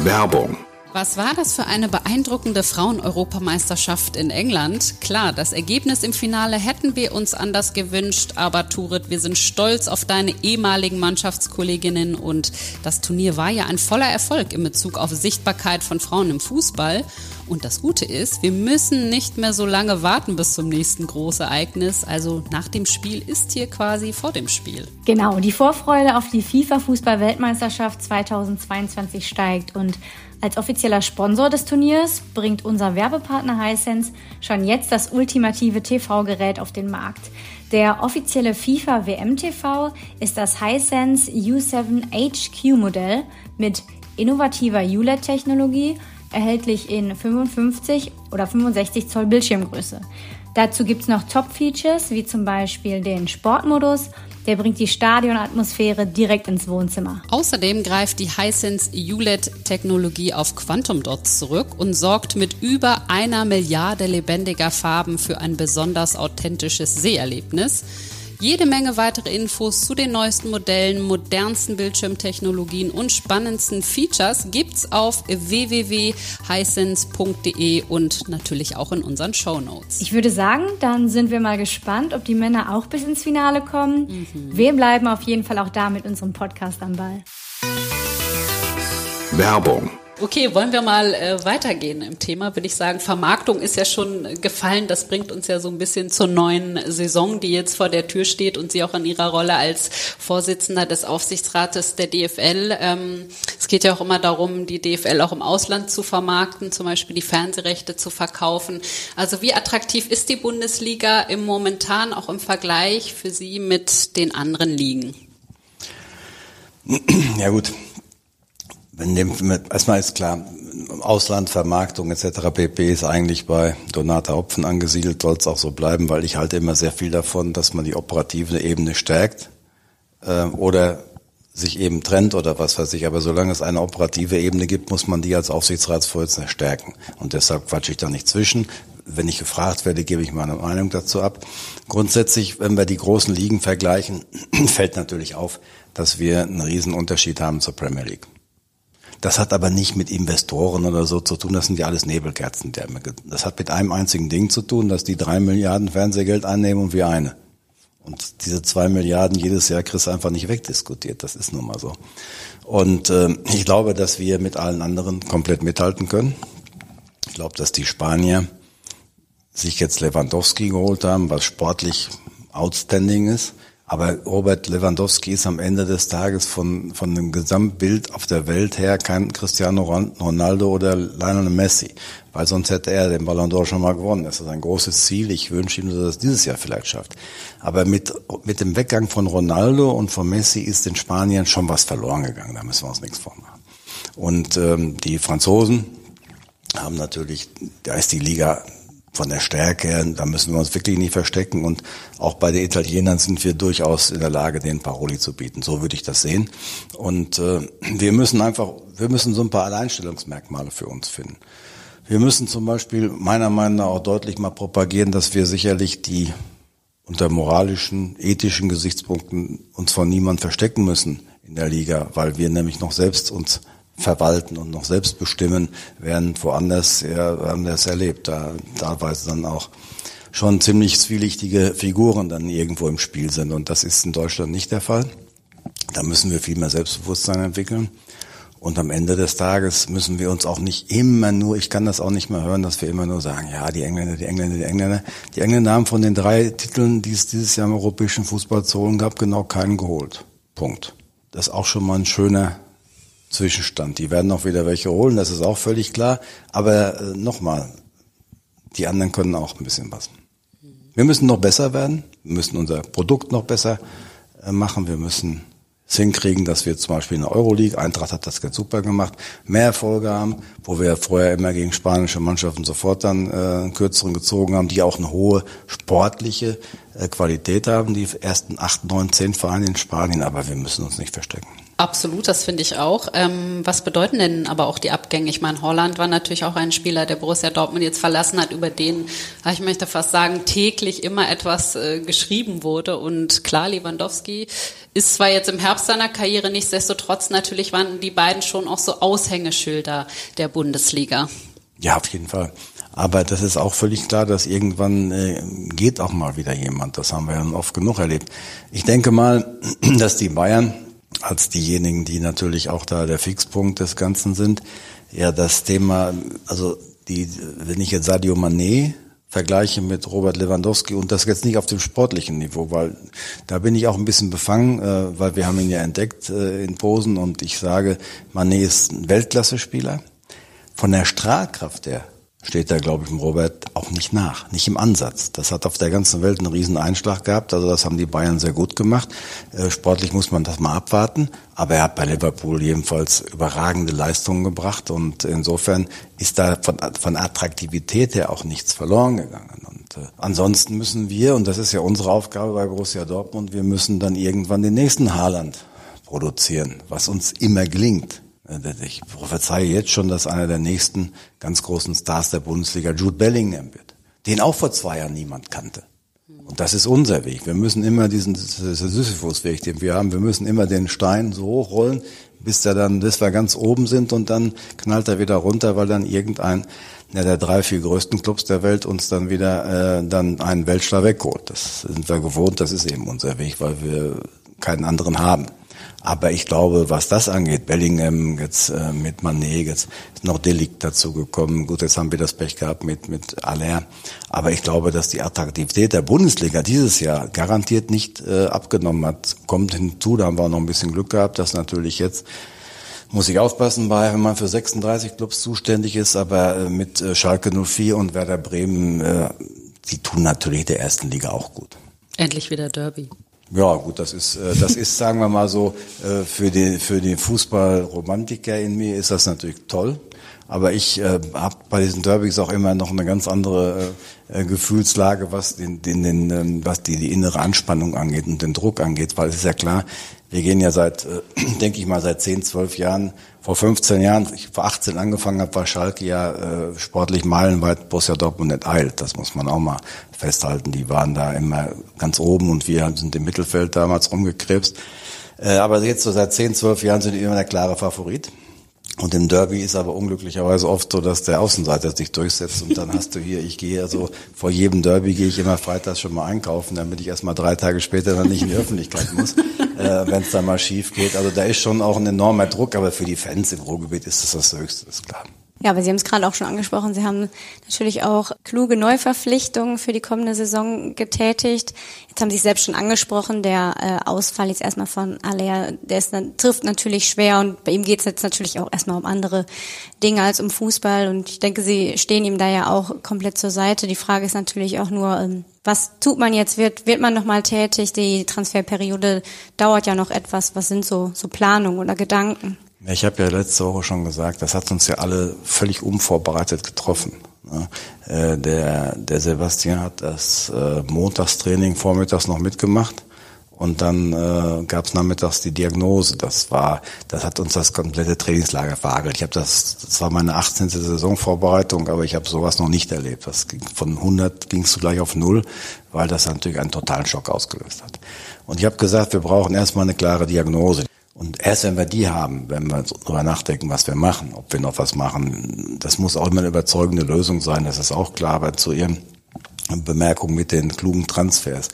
Werbung was war das für eine beeindruckende Frauen-Europameisterschaft in England? Klar, das Ergebnis im Finale hätten wir uns anders gewünscht, aber Turit, wir sind stolz auf deine ehemaligen Mannschaftskolleginnen und das Turnier war ja ein voller Erfolg in Bezug auf Sichtbarkeit von Frauen im Fußball. Und das Gute ist, wir müssen nicht mehr so lange warten bis zum nächsten Großereignis. Also nach dem Spiel ist hier quasi vor dem Spiel. Genau, die Vorfreude auf die FIFA-Fußball-Weltmeisterschaft 2022 steigt und als offizieller Sponsor des Turniers bringt unser Werbepartner Hisense schon jetzt das ultimative TV-Gerät auf den Markt. Der offizielle FIFA WM TV ist das Hisense U7 HQ Modell mit innovativer ULED-Technologie, erhältlich in 55 oder 65 Zoll Bildschirmgröße. Dazu gibt's noch Top-Features wie zum Beispiel den Sportmodus der bringt die Stadionatmosphäre direkt ins Wohnzimmer. Außerdem greift die Hisense ULED-Technologie auf Quantum Dots zurück und sorgt mit über einer Milliarde lebendiger Farben für ein besonders authentisches Seherlebnis. Jede Menge weitere Infos zu den neuesten Modellen, modernsten Bildschirmtechnologien und spannendsten Features gibt's auf www.hisense.de und natürlich auch in unseren Show Notes. Ich würde sagen, dann sind wir mal gespannt, ob die Männer auch bis ins Finale kommen. Mhm. Wir bleiben auf jeden Fall auch da mit unserem Podcast am Ball. Werbung Okay, wollen wir mal äh, weitergehen im Thema, würde ich sagen. Vermarktung ist ja schon gefallen. Das bringt uns ja so ein bisschen zur neuen Saison, die jetzt vor der Tür steht und Sie auch in Ihrer Rolle als Vorsitzender des Aufsichtsrates der DFL. Ähm, es geht ja auch immer darum, die DFL auch im Ausland zu vermarkten, zum Beispiel die Fernsehrechte zu verkaufen. Also wie attraktiv ist die Bundesliga im momentan auch im Vergleich für Sie mit den anderen Ligen? Ja gut, erstmal ist klar, Ausland, Vermarktung etc. pp. ist eigentlich bei Donata Hopfen angesiedelt, soll es auch so bleiben, weil ich halte immer sehr viel davon, dass man die operative Ebene stärkt äh, oder sich eben trennt oder was weiß ich. Aber solange es eine operative Ebene gibt, muss man die als Aufsichtsratsvorsitzender stärken. Und deshalb quatsche ich da nicht zwischen. Wenn ich gefragt werde, gebe ich meine Meinung dazu ab. Grundsätzlich, wenn wir die großen Ligen vergleichen, (clears throat) fällt natürlich auf, dass wir einen riesen Unterschied haben zur Premier League. Das hat aber nicht mit Investoren oder so zu tun. Das sind ja alles Nebelkerzen. Das hat mit einem einzigen Ding zu tun, dass die drei Milliarden Fernsehgeld einnehmen und wir eine. Und diese zwei Milliarden jedes Jahr kriegst du einfach nicht wegdiskutiert. Das ist nun mal so. Und äh, ich glaube, dass wir mit allen anderen komplett mithalten können. Ich glaube, dass die Spanier sich jetzt Lewandowski geholt haben, was sportlich outstanding ist. Aber Robert Lewandowski ist am Ende des Tages von, von dem Gesamtbild auf der Welt her kein Cristiano Ronaldo oder Lionel Messi. Weil sonst hätte er den Ballon d'Or schon mal gewonnen. Das ist ein großes Ziel. Ich wünsche ihm, dass er das dieses Jahr vielleicht schafft. Aber mit, mit dem Weggang von Ronaldo und von Messi ist den Spaniern schon was verloren gegangen. Da müssen wir uns nichts vormachen. Und ähm, die Franzosen haben natürlich, da ist die Liga von der Stärke her, da müssen wir uns wirklich nicht verstecken. Und auch bei den Italienern sind wir durchaus in der Lage, den Paroli zu bieten. So würde ich das sehen. Und äh, wir müssen einfach, wir müssen so ein paar Alleinstellungsmerkmale für uns finden. Wir müssen zum Beispiel meiner Meinung nach auch deutlich mal propagieren, dass wir sicherlich die unter moralischen, ethischen Gesichtspunkten uns von niemand verstecken müssen in der Liga, weil wir nämlich noch selbst uns verwalten und noch selbst bestimmen, während woanders, ja, wir haben das erlebt, da teilweise dann auch schon ziemlich zwielichtige Figuren dann irgendwo im Spiel sind. Und das ist in Deutschland nicht der Fall. Da müssen wir viel mehr Selbstbewusstsein entwickeln. Und am Ende des Tages müssen wir uns auch nicht immer nur, ich kann das auch nicht mehr hören, dass wir immer nur sagen, ja, die Engländer, die Engländer, die Engländer. Die Engländer haben von den drei Titeln, die es dieses Jahr im europäischen Fußball zu holen gab, genau keinen geholt. Punkt. Das ist auch schon mal ein schöner Zwischenstand. Die werden auch wieder welche holen, das ist auch völlig klar. Aber äh, nochmal, die anderen können auch ein bisschen was. Wir müssen noch besser werden, wir müssen unser Produkt noch besser äh, machen, wir müssen es hinkriegen, dass wir zum Beispiel in der Euroleague, Eintracht hat das ganz super gemacht, mehr Erfolge haben, wo wir vorher immer gegen spanische Mannschaften sofort dann äh, einen kürzeren gezogen haben, die auch eine hohe sportliche äh, Qualität haben, die ersten acht, neun, zehn Vereine in Spanien, aber wir müssen uns nicht verstecken. Absolut, das finde ich auch. Ähm, was bedeuten denn aber auch die Abgänge? Ich meine, Holland war natürlich auch ein Spieler, der Borussia Dortmund jetzt verlassen hat, über den, ich möchte fast sagen, täglich immer etwas äh, geschrieben wurde. Und klar, Lewandowski ist zwar jetzt im Herbst seiner Karriere, nichtsdestotrotz natürlich waren die beiden schon auch so Aushängeschilder der Bundesliga. Ja, auf jeden Fall. Aber das ist auch völlig klar, dass irgendwann äh, geht auch mal wieder jemand. Das haben wir ja oft genug erlebt. Ich denke mal, (clears throat) dass die Bayern als diejenigen, die natürlich auch da der Fixpunkt des Ganzen sind. Ja, das Thema, also die, wenn ich jetzt Sadio Mané vergleiche mit Robert Lewandowski und das jetzt nicht auf dem sportlichen Niveau, weil da bin ich auch ein bisschen befangen, äh, weil wir haben ihn ja entdeckt äh, in Posen und ich sage, Mané ist ein Weltklasse-Spieler. Von der Strahlkraft her steht da, glaube ich, dem Robert auch nicht nach, nicht im Ansatz. Das hat auf der ganzen Welt einen riesen Einschlag gehabt, also das haben die Bayern sehr gut gemacht. Äh, sportlich muss man das mal abwarten, aber er hat bei Liverpool jedenfalls überragende Leistungen gebracht und insofern ist da von, von Attraktivität her auch nichts verloren gegangen. Und äh, ansonsten müssen wir, und das ist ja unsere Aufgabe bei Borussia Dortmund, wir müssen dann irgendwann den nächsten Haaland produzieren, was uns immer gelingt. Ich prophezeie jetzt schon, dass einer der nächsten ganz großen Stars der Bundesliga Jude Bellingham wird, den auch vor zwei Jahren niemand kannte. Und das ist unser Weg. Wir müssen immer diesen Sisyphus-Weg, den wir haben, wir müssen immer den Stein so hochrollen, bis der dann, bis wir ganz oben sind und dann knallt er wieder runter, weil dann irgendein ja, der drei, vier größten Clubs der Welt uns dann wieder äh, dann einen Weltstar wegholt. Das sind wir gewohnt, das ist eben unser Weg, weil wir keinen anderen haben. Aber ich glaube, was das angeht, Bellingham jetzt äh, mit Mané, jetzt ist noch Delikt dazu gekommen. Gut, jetzt haben wir das Pech gehabt mit mit Aller. Aber ich glaube, dass die Attraktivität der Bundesliga dieses Jahr garantiert nicht äh, abgenommen hat. Kommt hinzu, da haben wir auch noch ein bisschen Glück gehabt, dass natürlich jetzt muss ich aufpassen bei, wenn man für 36 Clubs zuständig ist, aber äh, mit äh, Schalke 04 und Werder Bremen, äh, die tun natürlich der ersten Liga auch gut. Endlich wieder Derby. Ja, gut, das ist, äh, das ist, sagen wir mal so, äh, für den, für den Fußballromantiker in mir ist das natürlich toll. Aber ich äh, habe bei diesen Derbys auch immer noch eine ganz andere äh, Gefühlslage, was den, den, den, ähm, was die, die innere Anspannung angeht und den Druck angeht, weil es ist ja klar, wir gehen ja seit, äh, (clears throat) denke ich mal, seit 10, 12 Jahren, vor 15 Jahren, ich vor 18 angefangen habe, war Schalke ja äh, sportlich meilenweit Borussia Dortmund enteilt. Das muss man auch mal festhalten. Die waren da immer ganz oben und wir sind im Mittelfeld damals rumgekrebst. Äh, aber jetzt so seit 10, 12 Jahren sind wir immer der klare Favorit. Und im Derby ist aber unglücklicherweise oft so, dass der Außenseiter sich durchsetzt und dann hast du hier, ich gehe also vor jedem Derby gehe ich immer freitags schon mal einkaufen, damit ich erst mal drei Tage später dann nicht in die Öffentlichkeit muss, äh, wenn es dann mal schief geht. Also da ist schon auch ein enormer Druck, aber für die Fans im Ruhrgebiet ist das das Höchste, ist klar. Ja, aber Sie haben es gerade auch schon angesprochen. Sie haben natürlich auch kluge Neuverpflichtungen für die kommende Saison getätigt. Jetzt haben Sie es selbst schon angesprochen, der äh, Ausfall jetzt erstmal von Alea, der ist, trifft natürlich schwer und bei ihm geht es jetzt natürlich auch erstmal um andere Dinge als um Fußball und ich denke, Sie stehen ihm da ja auch komplett zur Seite. Die Frage ist natürlich auch nur, ähm, was tut man jetzt? Wird, wird man nochmal tätig? Die Transferperiode dauert ja noch etwas. Was sind so, so Planungen oder Gedanken? Ich habe ja letzte Woche schon gesagt, das hat uns ja alle völlig unvorbereitet getroffen. Äh, der, der Sebastian hat das äh, Montagstraining vormittags noch mitgemacht und dann äh, gab es nachmittags die Diagnose. Das war, das hat uns das komplette Trainingslager verhagelt. Ich habe das, das war meine 18. Saisonvorbereitung, aber ich habe sowas noch nicht erlebt. Das ging von 100 gingst du gleich auf null, weil das natürlich einen totalen Schock ausgelöst hat. Und ich habe gesagt, wir brauchen erstmal eine klare Diagnose. Und erst wenn wir die haben, wenn wir darüber nachdenken, was wir machen, ob wir noch was machen, das muss auch immer eine überzeugende Lösung sein, das ist auch klar, aber zu Ihren Bemerkungen mit den klugen Transfers.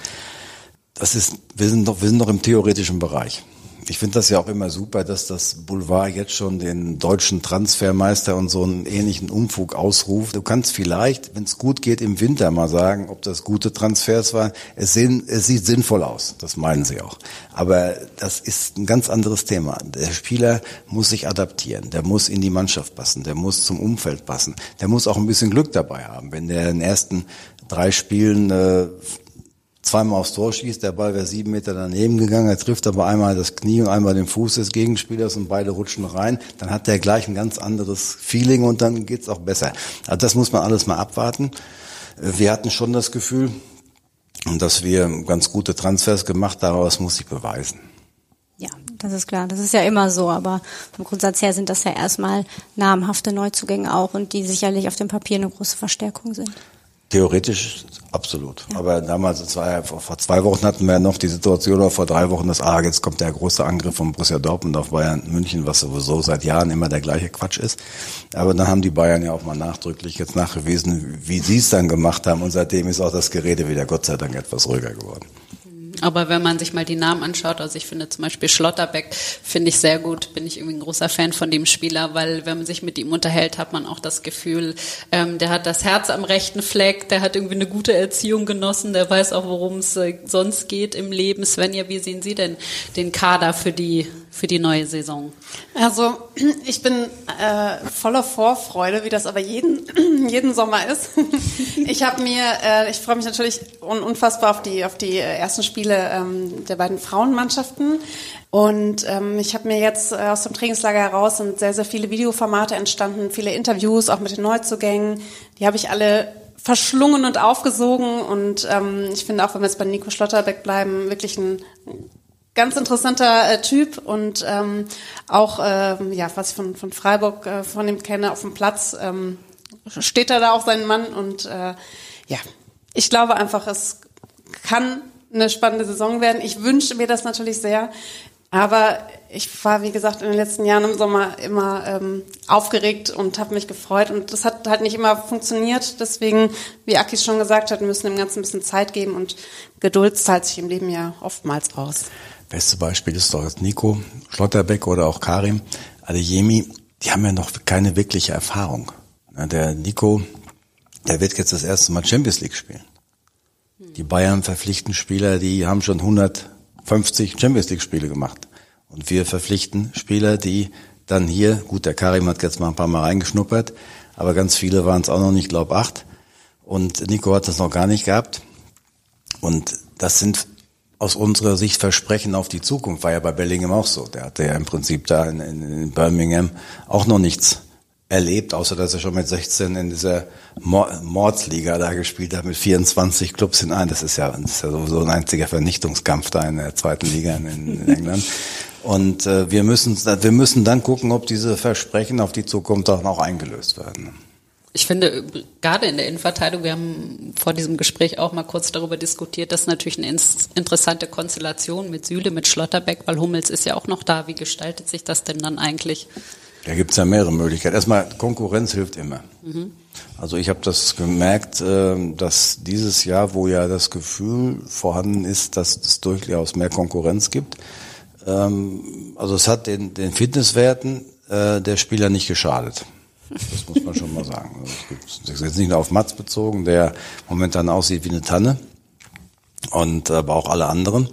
Das ist, wir sind doch, wir sind doch im theoretischen Bereich. Ich finde das ja auch immer super, dass das Boulevard jetzt schon den deutschen Transfermeister und so einen ähnlichen Umfug ausruft. Du kannst vielleicht, wenn es gut geht, im Winter mal sagen, ob das gute Transfers waren. Es, sehen, es sieht sinnvoll aus, das meinen sie auch. Aber das ist ein ganz anderes Thema. Der Spieler muss sich adaptieren, der muss in die Mannschaft passen, der muss zum Umfeld passen, der muss auch ein bisschen Glück dabei haben. Wenn der in den ersten drei Spielen äh, zweimal aufs Tor schießt, der Ball wäre sieben Meter daneben gegangen, er trifft aber einmal das Knie und einmal den Fuß des Gegenspielers und beide rutschen rein, dann hat der gleich ein ganz anderes Feeling und dann geht's auch besser. Also das muss man alles mal abwarten. Wir hatten schon das Gefühl, dass wir ganz gute Transfers gemacht haben, aber das muss sich beweisen. Ja, das ist klar. Das ist ja immer so, aber vom Grundsatz her sind das ja erstmal namhafte Neuzugänge auch und die sicherlich auf dem Papier eine große Verstärkung sind. Theoretisch absolut. Ja. Aber damals, zwei, vor zwei Wochen hatten wir noch die Situation, oder vor drei Wochen, dass, ah, jetzt kommt der große Angriff von Borussia Dortmund auf Bayern München, was sowieso seit Jahren immer der gleiche Quatsch ist. Aber dann haben die Bayern ja auch mal nachdrücklich jetzt nachgewiesen, wie sie es dann gemacht haben. Und seitdem ist auch das Gerede wieder Gott sei Dank etwas ruhiger geworden. Aber wenn man sich mal die Namen anschaut, also ich finde zum Beispiel Schlotterbeck, finde ich sehr gut, bin ich irgendwie ein großer Fan von dem Spieler, weil wenn man sich mit ihm unterhält, hat man auch das Gefühl, ähm, der hat das Herz am rechten Fleck, der hat irgendwie eine gute Erziehung genossen, der weiß auch, worum es äh, sonst geht im Leben. Svenja, wie sehen Sie denn den Kader für die für die neue Saison? Also (clears throat) ich bin äh, voller Vorfreude, wie das aber jeden, (clears throat) jeden Sommer ist. (laughs) ich habe mir, äh, ich freue mich natürlich un unfassbar auf die, auf die ersten Spiele ähm, der beiden Frauenmannschaften. Und ähm, ich habe mir jetzt äh, aus dem Trainingslager heraus sind sehr, sehr viele Videoformate entstanden, viele Interviews, auch mit den Neuzugängen. Die habe ich alle verschlungen und aufgesogen. Und ähm, ich finde auch, wenn wir jetzt bei Nico Schlotterbeck bleiben, wirklich ein ganz interessanter äh, Typ und ähm, auch ähm, ja was ich von von Freiburg äh, von ihm kenne auf dem Platz ähm, steht er da auch sein Mann und äh, ja ich glaube einfach es kann eine spannende Saison werden ich wünsche mir das natürlich sehr aber ich war wie gesagt in den letzten Jahren im Sommer immer ähm, aufgeregt und habe mich gefreut und das hat halt nicht immer funktioniert deswegen wie Akis schon gesagt hat müssen dem Ganzen ein bisschen Zeit geben und Geduld zahlt sich im Leben ja oftmals aus. Beste Beispiel ist doch jetzt Nico Schlotterbeck oder auch Karim Adeyemi. Die haben ja noch keine wirkliche Erfahrung. Der Nico, der wird jetzt das erste Mal Champions League spielen. Die Bayern verpflichten Spieler, die haben schon 150 Champions League Spiele gemacht. Und wir verpflichten Spieler, die dann hier, gut, der Karim hat jetzt mal ein paar Mal reingeschnuppert, aber ganz viele waren es auch noch nicht, glaub acht. Und Nico hat das noch gar nicht gehabt. Und das sind aus unserer Sicht Versprechen auf die Zukunft. War ja bei Bellingham auch so. Der hatte ja im Prinzip da in, in Birmingham auch noch nichts erlebt, außer dass er schon mit 16 in dieser Mordsliga da gespielt hat, mit 24 Clubs in ein. Das ist ja, das ist ja sowieso ein einziger Vernichtungskampf da in der zweiten Liga in, in England. Und äh, wir müssen wir müssen dann gucken, ob diese Versprechen auf die Zukunft auch noch eingelöst werden. Ich finde, gerade in der Innenverteidigung, wir haben vor diesem Gespräch auch mal kurz darüber diskutiert, das ist natürlich eine interessante Konstellation mit Süle, mit Schlotterbeck, weil Hummels ist ja auch noch da. Wie gestaltet sich das denn dann eigentlich? Da gibt's ja mehrere Möglichkeiten. Erstmal, Konkurrenz hilft immer. Mhm. Also ich habe das gemerkt, ähm, dass dieses Jahr, wo ja das Gefühl vorhanden ist, dass es durchaus mehr Konkurrenz gibt, ähm, also es hat den, den Fitnesswerten äh, der Spieler nicht geschadet. Das muss man schon mal sagen. Das ist jetzt nicht nur auf Mats bezogen, der momentan aussieht wie eine Tanne, und aber auch alle anderen.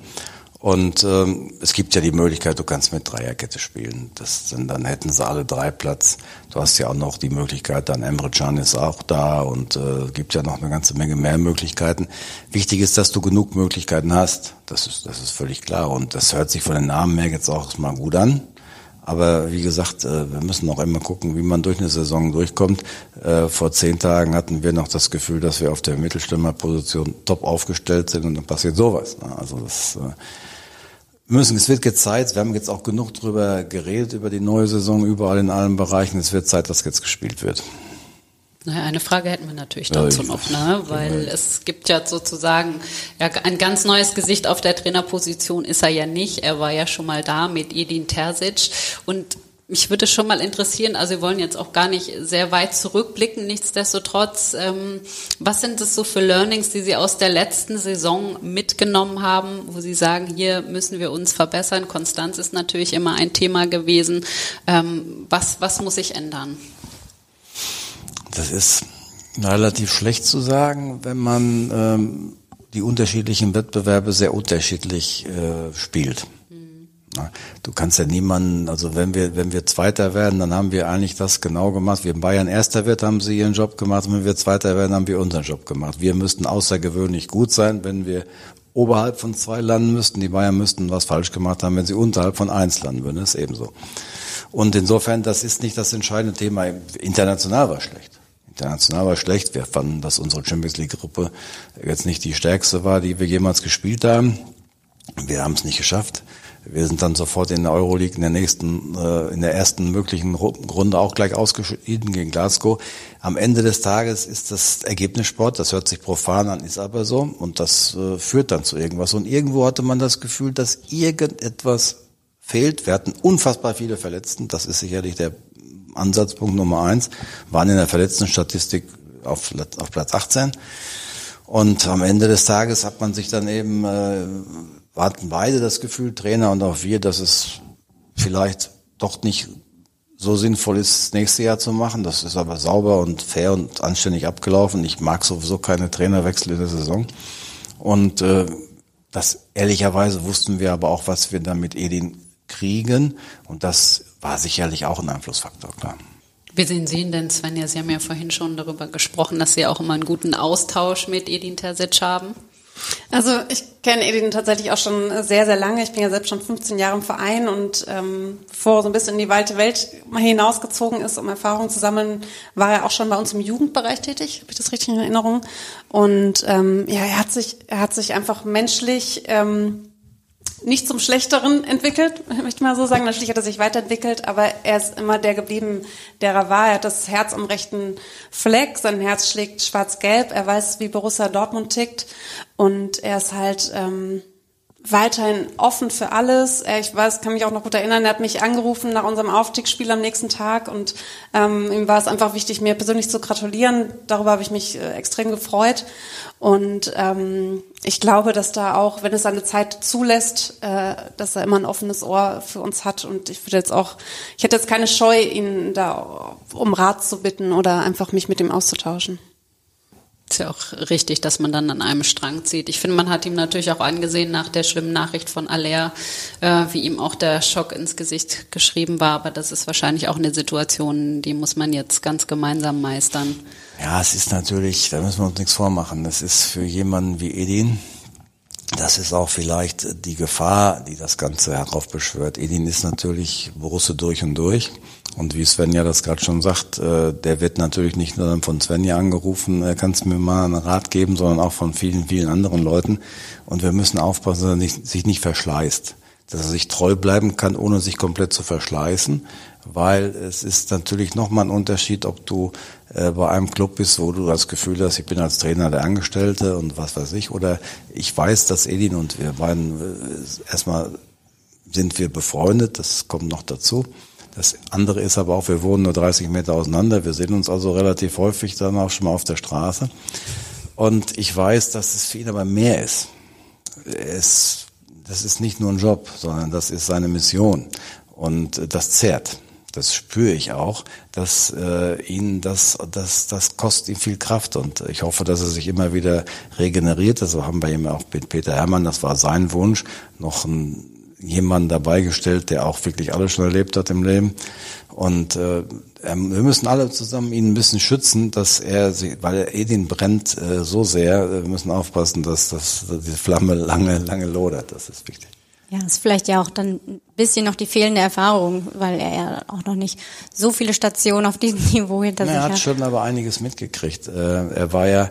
Und ähm, es gibt ja die Möglichkeit, du kannst mit Dreierkette spielen. Das sind, dann hätten sie alle drei Platz. Du hast ja auch noch die Möglichkeit, dann Emre Can ist auch da und äh, gibt ja noch eine ganze Menge mehr Möglichkeiten. Wichtig ist, dass du genug Möglichkeiten hast. Das ist, das ist völlig klar. Und das hört sich von den Namen her jetzt auch mal gut an. Aber wie gesagt, äh, wir müssen auch immer gucken, wie man durch eine Saison durchkommt. Äh, vor zehn Tagen hatten wir noch das Gefühl, dass wir auf der Mittelstürmerposition top aufgestellt sind und dann passiert sowas. Ne? Also das äh, müssen, es wird jetzt Zeit, wir haben jetzt auch genug drüber geredet, über die neue Saison, überall in allen Bereichen. Es wird Zeit, dass jetzt gespielt wird. Naja, eine Frage hätten wir natürlich dazu noch, ne? weil es gibt ja sozusagen ja, ein ganz neues Gesicht auf der Trainerposition ist er ja nicht. Er war ja schon mal da mit Edin Terzic und mich würde schon mal interessieren, also wir wollen jetzt auch gar nicht sehr weit zurückblicken, nichtsdestotrotz, ähm, was sind es so für Learnings, die Sie aus der letzten Saison mitgenommen haben, wo Sie sagen, hier müssen wir uns verbessern? Konstanz ist natürlich immer ein Thema gewesen. Ähm, was, was muss sich ändern? Das ist relativ schlecht zu sagen, wenn man ähm, die unterschiedlichen Wettbewerbe sehr unterschiedlich äh, spielt. Mhm. Du kannst ja niemanden, also wenn wir, wenn wir Zweiter werden, dann haben wir eigentlich das genau gemacht. Wir in Bayern Erster wird, haben sie ihren Job gemacht. Und wenn wir Zweiter werden, haben wir unseren Job gemacht. Wir müssten außergewöhnlich gut sein, wenn wir oberhalb von zwei landen müssten. Die Bayern müssten was falsch gemacht haben, wenn sie unterhalb von eins landen würden. Das ist ebenso. Und insofern, das ist nicht das entscheidende Thema. International war schlecht. International war schlecht. Wir fanden, dass unsere Champions League Gruppe jetzt nicht die stärkste war, die wir jemals gespielt haben. Wir haben es nicht geschafft. Wir sind dann sofort in der Euroleague in der nächsten, äh, in der ersten möglichen Runde auch gleich ausgeschieden gegen Glasgow. Am Ende des Tages ist das Ergebnis Sport. Das hört sich profan an, ist aber so. Und das äh, führt dann zu irgendwas. Und irgendwo hatte man das Gefühl, dass irgendetwas fehlt. Wir hatten unfassbar viele Verletzten. Das ist sicherlich der Ansatzpunkt Nummer eins, waren in der verletzten Statistik auf, auf Platz 18. Und am Ende des Tages hat man sich dann eben, äh, hatten beide das Gefühl, Trainer und auch wir, dass es vielleicht doch nicht so sinnvoll ist, das nächste Jahr zu machen. Das ist aber sauber und fair und anständig abgelaufen. Ich mag sowieso keine Trainerwechsel in der Saison. Und äh, das ehrlicherweise wussten wir aber auch, was wir dann mit Edin kriegen. Und das war sicherlich auch ein Einflussfaktor, klar. Wie sehen Sie ihn denn, Svenja? Sie haben ja vorhin schon darüber gesprochen, dass Sie auch immer einen guten Austausch mit Edin Terzic haben. Also ich kenne Edin tatsächlich auch schon sehr, sehr lange. Ich bin ja selbst schon 15 Jahre im Verein und ähm, bevor er so ein bisschen in die weite Welt hinausgezogen ist, um Erfahrungen zu sammeln, war er auch schon bei uns im Jugendbereich tätig. Habe ich das richtig in Erinnerung? Und ähm, ja, er hat sich, er hat sich einfach menschlich ähm, nicht zum Schlechteren entwickelt, möchte ich mal so sagen. Natürlich hat er sich weiterentwickelt, aber er ist immer der geblieben, der er war. Er hat das Herz am rechten Fleck, sein Herz schlägt schwarz-gelb, er weiß, wie Borussia Dortmund tickt und er ist halt ähm, weiterhin offen für alles. Äh, ich weiß, kann mich auch noch gut erinnern, er hat mich angerufen nach unserem Aufstiegsspiel am nächsten Tag und ähm, ihm war es einfach wichtig, mir persönlich zu gratulieren. Darüber habe ich mich äh, extrem gefreut. Und ähm, ich glaube, dass da auch, wenn es seine Zeit zulässt, äh, dass er immer ein offenes Ohr für uns hat. Und ich würde jetzt auch, ich hätte jetzt keine Scheu, ihn da um Rat zu bitten oder einfach mich mit ihm auszutauschen. Ist ja auch richtig, dass man dann an einem Strang zieht. Ich finde, man hat ihm natürlich auch angesehen nach der schlimmen Nachricht von Aller, äh, wie ihm auch der Schock ins Gesicht geschrieben war. Aber das ist wahrscheinlich auch eine Situation, die muss man jetzt ganz gemeinsam meistern. Ja, es ist natürlich, da müssen wir uns nichts vormachen. Das ist für jemanden wie Edin, das ist auch vielleicht die Gefahr, die das Ganze heraufbeschwört. Edin ist natürlich Borusse durch und durch. Und wie Svenja das gerade schon sagt, äh, der wird natürlich nicht nur von Svenja angerufen, äh, kannst mir mal einen Rat geben, sondern auch von vielen, vielen anderen Leuten. Und wir müssen aufpassen, dass er sich nicht verschleißt. Dass er sich treu bleiben kann, ohne sich komplett zu verschleißen. Weil es ist natürlich nochmal ein Unterschied, ob du äh, bei einem Club bist, wo du das Gefühl hast, ich bin als Trainer der Angestellte und was weiß ich. Oder ich weiß, dass Edin und wir beiden, äh, erstmal sind wir befreundet, das kommt noch dazu Das andere ist aber auch, wir wohnen nur 30 Meter auseinander. Wir sehen uns also relativ häufig dann auch schon mal auf der Straße. Und ich weiß, dass es für ihn aber mehr ist. Es, das ist nicht nur ein Job, sondern das ist seine Mission. Und das zehrt das spüre ich auch, dass äh, ihn das, das, das kostet ihm viel Kraft und ich hoffe, dass er sich immer wieder regeneriert. Also haben wir ihm auch mit Peter Hermann, das war sein Wunsch, noch einen, jemanden dabei gestellt, der auch wirklich alles schon erlebt hat im Leben. Und äh, wir müssen alle zusammen ihn ein bisschen schützen, dass er, weil er Edin brennt äh, so sehr, wir müssen aufpassen, dass, dass diese Flamme lange, lange lodert. Das ist wichtig. Ja, ist vielleicht ja auch dann ein bisschen noch die fehlende Erfahrung, weil er ja auch noch nicht so viele Stationen auf diesem (laughs) Niveau hinter sich hat. Er hat schon aber einiges mitgekriegt. Äh, er war ja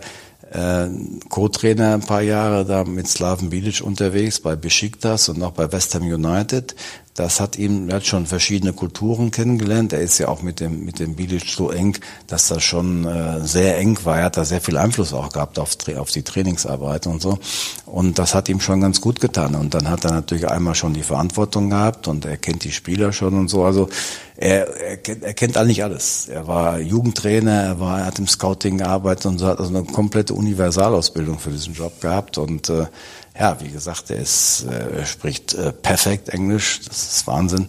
äh, Co-Trainer ein paar Jahre da mit Slaven Bilic unterwegs bei Besiktas und auch bei West Ham United. Das hat ihm, er hat schon verschiedene Kulturen kennengelernt. Er ist ja auch mit dem, mit dem Bilic so eng, dass das schon äh, sehr eng war. Er hat da sehr viel Einfluss auch gehabt auf, auf die Trainingsarbeit und so. Und das hat ihm schon ganz gut getan. Und dann hat er natürlich einmal schon die Verantwortung gehabt und er kennt die Spieler schon und so. Also er, er, kennt, er kennt eigentlich alles. Er war Jugendtrainer, er war, er hat im Scouting gearbeitet und so hat also eine komplette Universalausbildung für diesen Job gehabt und äh, ja, wie gesagt, er, ist, äh, spricht äh, perfekt Englisch, das ist Wahnsinn.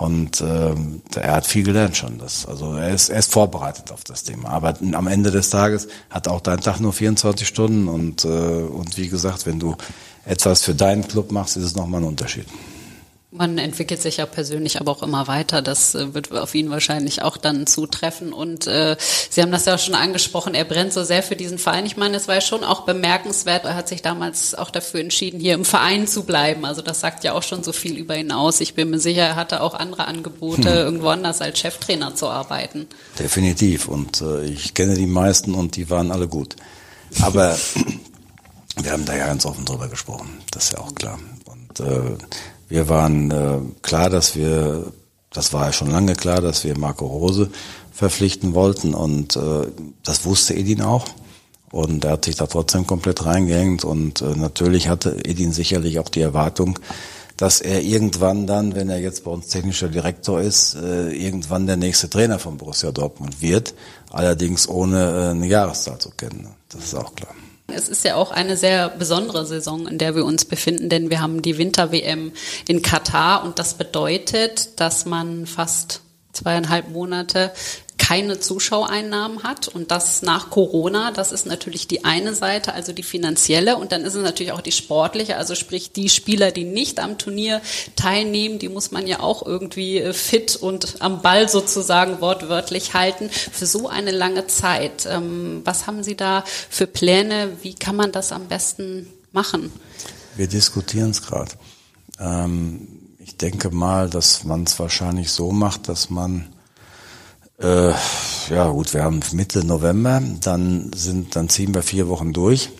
Und ähm, er hat viel gelernt schon. Das, also er ist, er ist vorbereitet auf das Thema. Aber am Ende des Tages hat auch dein Tag nur 24 Stunden. Und, äh, und wie gesagt, wenn du etwas für deinen Club machst, ist es nochmal ein Unterschied. Man entwickelt sich ja persönlich aber auch immer weiter. Das äh, wird auf ihn wahrscheinlich auch dann zutreffen. Und äh, Sie haben das ja auch schon angesprochen, er brennt so sehr für diesen Verein. Ich meine, es war ja schon auch bemerkenswert. Er hat sich damals auch dafür entschieden, hier im Verein zu bleiben. Also das sagt ja auch schon so viel über ihn aus. Ich bin mir sicher, er hatte auch andere Angebote, hm. irgendwo anders als Cheftrainer zu arbeiten. Definitiv. Und äh, ich kenne die meisten und die waren alle gut. Aber (laughs) wir haben da ja ganz offen drüber gesprochen. Das ist ja auch klar. Und äh, wir waren äh, klar, dass wir, das war ja schon lange klar, dass wir Marco Rose verpflichten wollten und äh, das wusste Edin auch. Und er hat sich da trotzdem komplett reingehängt und äh, natürlich hatte Edin sicherlich auch die Erwartung, dass er irgendwann dann, wenn er jetzt bei uns technischer Direktor ist, äh, irgendwann der nächste Trainer von Borussia Dortmund wird, allerdings ohne äh, eine Jahreszahl zu kennen. Das ist auch klar. Es ist ja auch eine sehr besondere Saison, in der wir uns befinden, denn wir haben die Winter-WM in Katar und das bedeutet, dass man fast zweieinhalb Monate keine Zuschauereinnahmen hat und das nach Corona, das ist natürlich die eine Seite, also die finanzielle und dann ist es natürlich auch die sportliche, also sprich die Spieler, die nicht am Turnier teilnehmen, die muss man ja auch irgendwie äh, fit und am Ball sozusagen wortwörtlich halten für so eine lange Zeit. Ähm, was haben Sie da für Pläne? Wie kann man das am besten machen? Wir diskutieren es gerade. Ähm, ich denke mal, dass man es wahrscheinlich so macht, dass man äh, ja gut, wir haben Mitte November, dann sind, dann ziehen wir vier Wochen durch,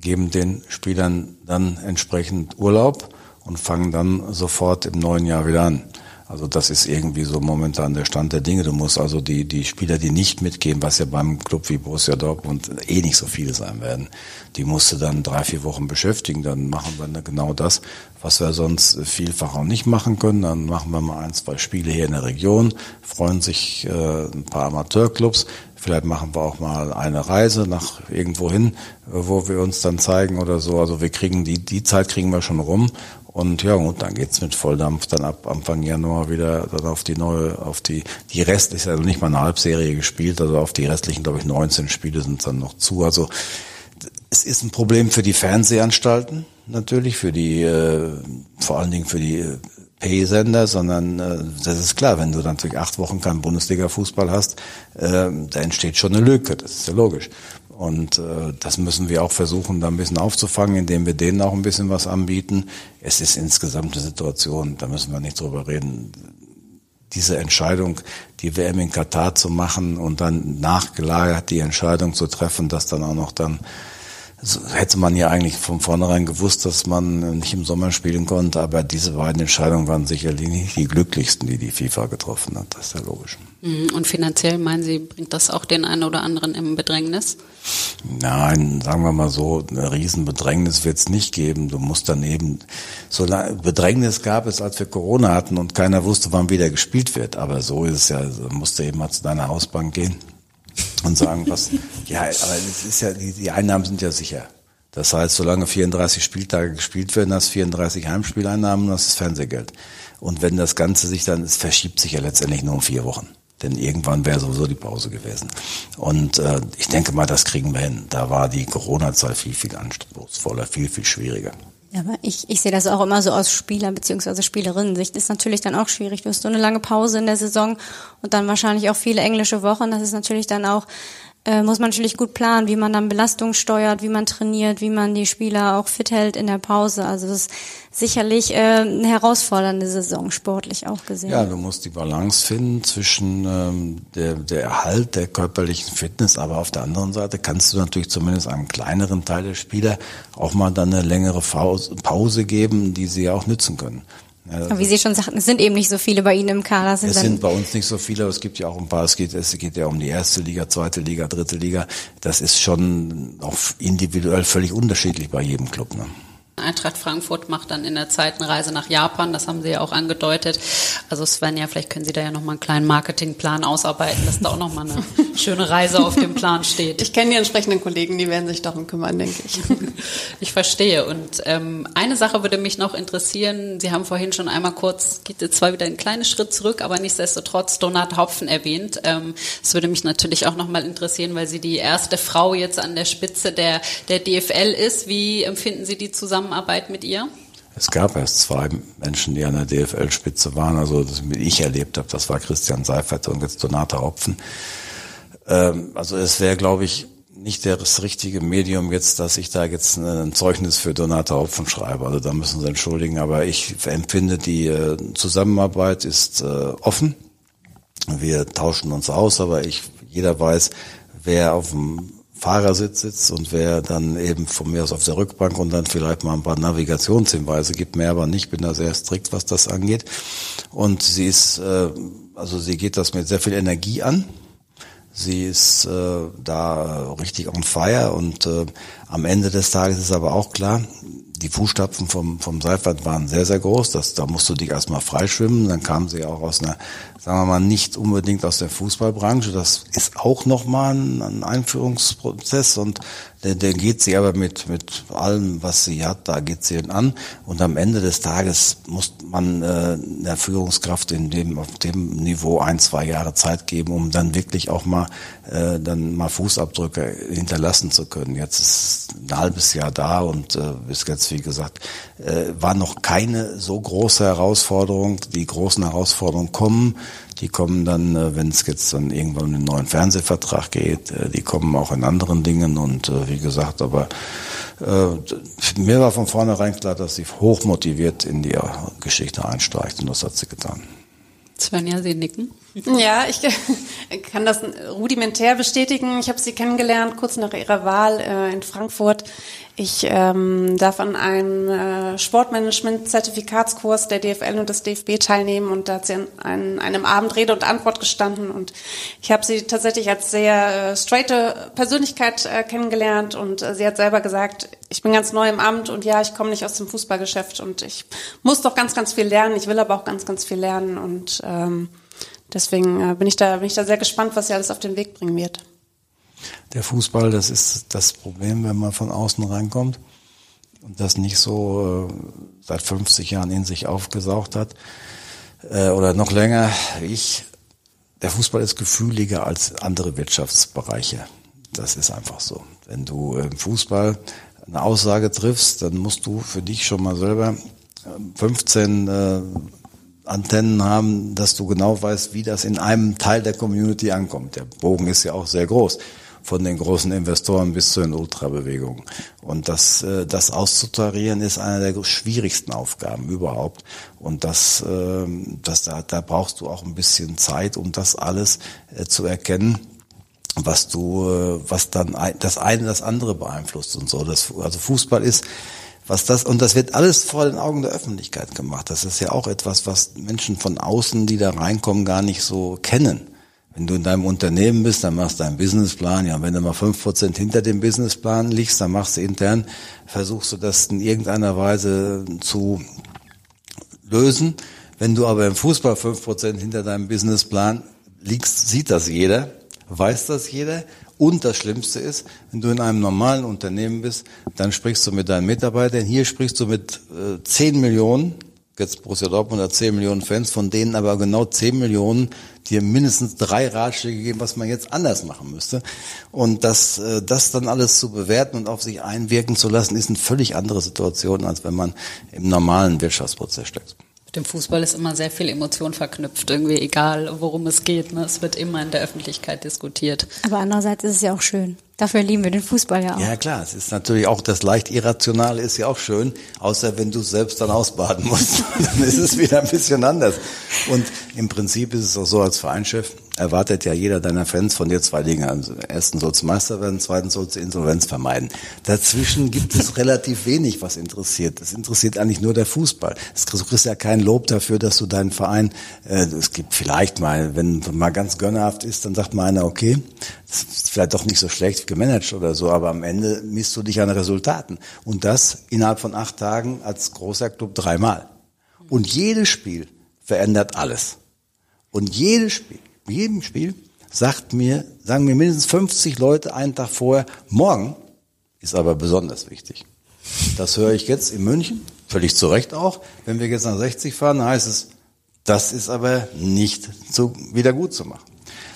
geben den Spielern dann entsprechend Urlaub und fangen dann sofort im neuen Jahr wieder an. Also das ist irgendwie so momentan der Stand der Dinge. Du musst also die, die Spieler, die nicht mitgehen, was ja beim Club wie Borussia Dortmund eh nicht so viele sein werden, die musst du dann drei, vier Wochen beschäftigen. Dann machen wir genau das, was wir sonst vielfach auch nicht machen können. Dann machen wir mal ein, zwei Spiele hier in der Region, freuen sich äh, ein paar Amateurclubs. Vielleicht machen wir auch mal eine Reise nach irgendwo hin, wo wir uns dann zeigen oder so. Also wir kriegen die, die Zeit kriegen wir schon rum und ja, und dann geht's mit Volldampf dann ab Anfang Januar wieder dann auf die neue, auf die, die restliche, also nicht mal eine Halbserie gespielt, also auf die restlichen, glaube ich, 19 Spiele sind dann noch zu. Also es ist ein Problem für die Fernsehanstalten natürlich, für die, äh, vor allen Dingen für die äh, Pay-Sender, sondern äh, das ist klar, wenn du dann natürlich acht Wochen keinen Bundesliga-Fußball hast, äh, da entsteht schon eine Lücke, das ist ja logisch. Und äh, das müssen wir auch versuchen, da ein bisschen aufzufangen, indem wir denen auch ein bisschen was anbieten. Es ist insgesamt eine Situation, da müssen wir nicht drüber reden. Diese Entscheidung, die WM in Katar zu machen und dann nachgelagert die Entscheidung zu treffen, dass dann auch noch dann hätte man ja eigentlich von vornherein gewusst, dass man nicht im Sommer spielen konnte, aber diese beiden Entscheidungen waren sicherlich nicht die glücklichsten, die die FIFA getroffen hat. Das ist ja logisch. Mhm. Und finanziell meinen Sie, bringt das auch den einen oder anderen im Bedrängnis? Nein, sagen wir mal so, eine Riesenbedrängnis wird es nicht geben. Du musst daneben, so Bedrängnis gab es, als wir Corona hatten und keiner wusste, wann wieder gespielt wird. Aber so ist es ja, du musst eben mal zu deiner Hausbank gehen und sagen, was, ja, aber es ist ja, die, die Einnahmen sind ja sicher. Das heißt, solange 34 Spieltage gespielt werden, hast du 34 Heimspieleinnahmen und hast das Fernsehgeld. Und wenn das Ganze sich dann, es verschiebt sich ja letztendlich nur um vier Wochen. Denn irgendwann wäre sowieso die Pause gewesen. Und äh, ich denke mal, das kriegen wir hin. Da war die Corona-Zeit viel, viel anspruchsvoller, viel, viel schwieriger. Ja, aber ich, ich sehe das auch immer so aus Spieler- bzw. Spielerinnen-Sicht. Ist natürlich dann auch schwierig. Du hast so eine lange Pause in der Saison und dann wahrscheinlich auch viele englische Wochen. Das ist natürlich dann auch äh, muss man natürlich gut planen, wie man dann Belastung steuert, wie man trainiert, wie man die Spieler auch fit hält in der Pause. Also das ist sicherlich äh, eine herausfordernde Saison, sportlich auch gesehen. Ja, du musst die Balance finden zwischen ähm, der, der Erhalt der körperlichen Fitness, aber auf der anderen Seite kannst du natürlich zumindest einem kleineren Teil der Spieler auch mal dann eine längere Pause geben, die sie auch nützen können. Ja, wie Sie schon sagten, es sind eben nicht so viele bei Ihnen im Kader. Sind es sind bei uns nicht so viele, aber es gibt ja auch ein paar. Es geht, es geht ja um die erste Liga, zweite Liga, dritte Liga. Das ist schon auch individuell völlig unterschiedlich bei jedem Club. Ne? Eintracht Frankfurt macht dann in der Zeit eine Reise nach Japan, das haben Sie ja auch angedeutet. Also Svenja, vielleicht können Sie da ja nochmal einen kleinen Marketingplan ausarbeiten, dass da auch nochmal eine (laughs) schöne Reise auf dem Plan steht. Ich kenne die entsprechenden Kollegen, die werden sich darum kümmern, denke ich. (laughs) Ich verstehe. Und ähm, eine Sache würde mich noch interessieren. Sie haben vorhin schon einmal kurz, geht jetzt zwar wieder einen kleinen Schritt zurück, aber nichtsdestotrotz Donat Hopfen erwähnt. Ähm, das würde mich natürlich auch nochmal interessieren, weil sie die erste Frau jetzt an der Spitze der, der DFL ist. Wie empfinden Sie die zusammen? Zusammenarbeit mit ihr? Es gab erst zwei Menschen, die an der DFL-Spitze waren. Also das, ich erlebt habe, das war Christian Seifert und jetzt Donata Hopfen. Ähm, also es wäre, glaube ich, nicht das richtige Medium jetzt, dass ich da jetzt ein Zeugnis für Donata Hopfen schreibe. Also da müssen Sie entschuldigen. Aber ich empfinde, die äh, Zusammenarbeit ist äh, offen. Wir tauschen uns aus, aber ich, jeder weiß, wer auf dem Fahrersitz sitzt und wer dann eben von mir aus auf der Rückbank und dann vielleicht mal ein paar Navigationshinweise gibt, mehr aber nicht, bin da sehr strikt, was das angeht. Und sie ist, äh, also sie geht das mit sehr viel Energie an. Sie ist äh, da richtig on fire und äh, am Ende des Tages ist aber auch klar, die Fußstapfen vom, vom Seifert waren sehr, sehr groß. Das, da musst du dich erstmal freischwimmen. Dann kam sie auch aus einer, sagen wir mal, nicht unbedingt aus der Fußballbranche. Das ist auch nochmal ein, ein Einführungsprozess und der, der geht sie aber mit, mit allem, was sie hat, da geht sie an. Und am Ende des Tages muss man äh, der Führungskraft in dem, auf dem Niveau ein, zwei Jahre Zeit geben, um dann wirklich auch mal, äh, dann mal Fußabdrücke hinterlassen zu können. Jetzt ist ein halbes Jahr da und äh, bis jetzt, wie gesagt, äh, war noch keine so große Herausforderung. Die großen Herausforderungen kommen. Die kommen dann, äh, wenn es jetzt dann irgendwann um den neuen Fernsehvertrag geht, äh, die kommen auch in anderen Dingen und äh, wie gesagt, aber mir war von vornherein klar, dass sie hochmotiviert in die Geschichte einsteigt und das hat sie getan. Svenja, Sie nicken. Ja, ich (laughs) kann das rudimentär bestätigen. Ich habe sie kennengelernt kurz nach ihrer Wahl äh, in Frankfurt. Ich ähm, darf an einem äh, Sportmanagement-Zertifikatskurs der DFL und des DFB teilnehmen und da hat sie an, an einem Abend Rede und Antwort gestanden und ich habe sie tatsächlich als sehr äh, straighte Persönlichkeit äh, kennengelernt und äh, sie hat selber gesagt, ich bin ganz neu im Amt und ja, ich komme nicht aus dem Fußballgeschäft und ich muss doch ganz, ganz viel lernen. Ich will aber auch ganz, ganz viel lernen und ähm, deswegen äh, bin ich da bin ich da sehr gespannt, was sie alles auf den Weg bringen wird. Der Fußball, das ist das Problem, wenn man von außen reinkommt und das nicht so äh, seit 50 Jahren in sich aufgesaugt hat äh, oder noch länger ich. Der Fußball ist gefühliger als andere Wirtschaftsbereiche. Das ist einfach so. Wenn du im Fußball eine Aussage triffst, dann musst du für dich schon mal selber 15 äh, Antennen haben, dass du genau weißt, wie das in einem Teil der Community ankommt. Der Bogen ist ja auch sehr groß von den großen Investoren bis zu den Ultrabewegungen. Und das, äh, das auszutarieren ist eine der schwierigsten Aufgaben überhaupt. Und das, äh, das da, da brauchst du auch ein bisschen Zeit, um das alles äh, zu erkennen was du, äh, was dann das eine das andere beeinflusst und so. Das, also Fußball ist, was das, und das wird alles vor den Augen der Öffentlichkeit gemacht. Das ist ja auch etwas, was Menschen von außen, die da reinkommen, gar nicht so kennen Wenn du in deinem Unternehmen bist, dann machst du einen Businessplan. Ja, und wenn du mal fünf Prozent hinter dem Businessplan liegst, dann machst du intern, versuchst du das in irgendeiner Weise zu lösen. Wenn du aber im Fußball fünf Prozent hinter deinem Businessplan liegst, sieht das jeder, weiß das jeder. Und das Schlimmste ist, wenn du in einem normalen Unternehmen bist, dann sprichst du mit deinen Mitarbeitern. Hier sprichst du mit äh, 10 Millionen jetzt Borussia Dortmund hat 10 Millionen Fans, von denen aber genau 10 Millionen dir mindestens drei Ratschläge geben, was man jetzt anders machen müsste. Und das, äh, das dann alles zu bewerten und auf sich einwirken zu lassen, ist eine völlig andere Situation, als wenn man im normalen Wirtschaftsprozess steckt. Mit dem Fußball ist immer sehr viel Emotion verknüpft, irgendwie egal, worum es geht. Ne? Es wird immer in der Öffentlichkeit diskutiert. Aber andererseits ist es ja auch schön. Dafür lieben wir den Fußball ja auch. Ja klar, es ist natürlich auch das leicht Irrationale ist ja auch schön, außer wenn du es selbst dann ausbaden musst, (laughs) dann ist es wieder ein bisschen anders. Und im Prinzip ist es auch so als Vereinschef, erwartet ja jeder deiner Fans von dir zwei Dinge. Also erstens sollst du Meister werden, zweitens sollst du Insolvenz vermeiden. Dazwischen gibt es relativ wenig, was interessiert. Es interessiert eigentlich nur der Fußball. Du kriegst ja kein Lob dafür, dass du deinen Verein, äh, es gibt vielleicht mal, wenn mal ganz gönnerhaft ist, dann sagt mal einer, okay, das ist vielleicht doch nicht so schlecht gemanagt oder so, aber am Ende misst du dich an Resultaten. Und das innerhalb von acht Tagen als großer Club dreimal. Und jedes Spiel verändert alles. Und jedes Spiel jedem Spiel sagt mir, sagen mir mindestens 50 Leute einen Tag vorher, morgen ist aber besonders wichtig. Das höre ich jetzt in München, völlig zu Recht auch. Wenn wir jetzt nach 60 fahren, heißt es, das ist aber nicht so wieder gut zu machen.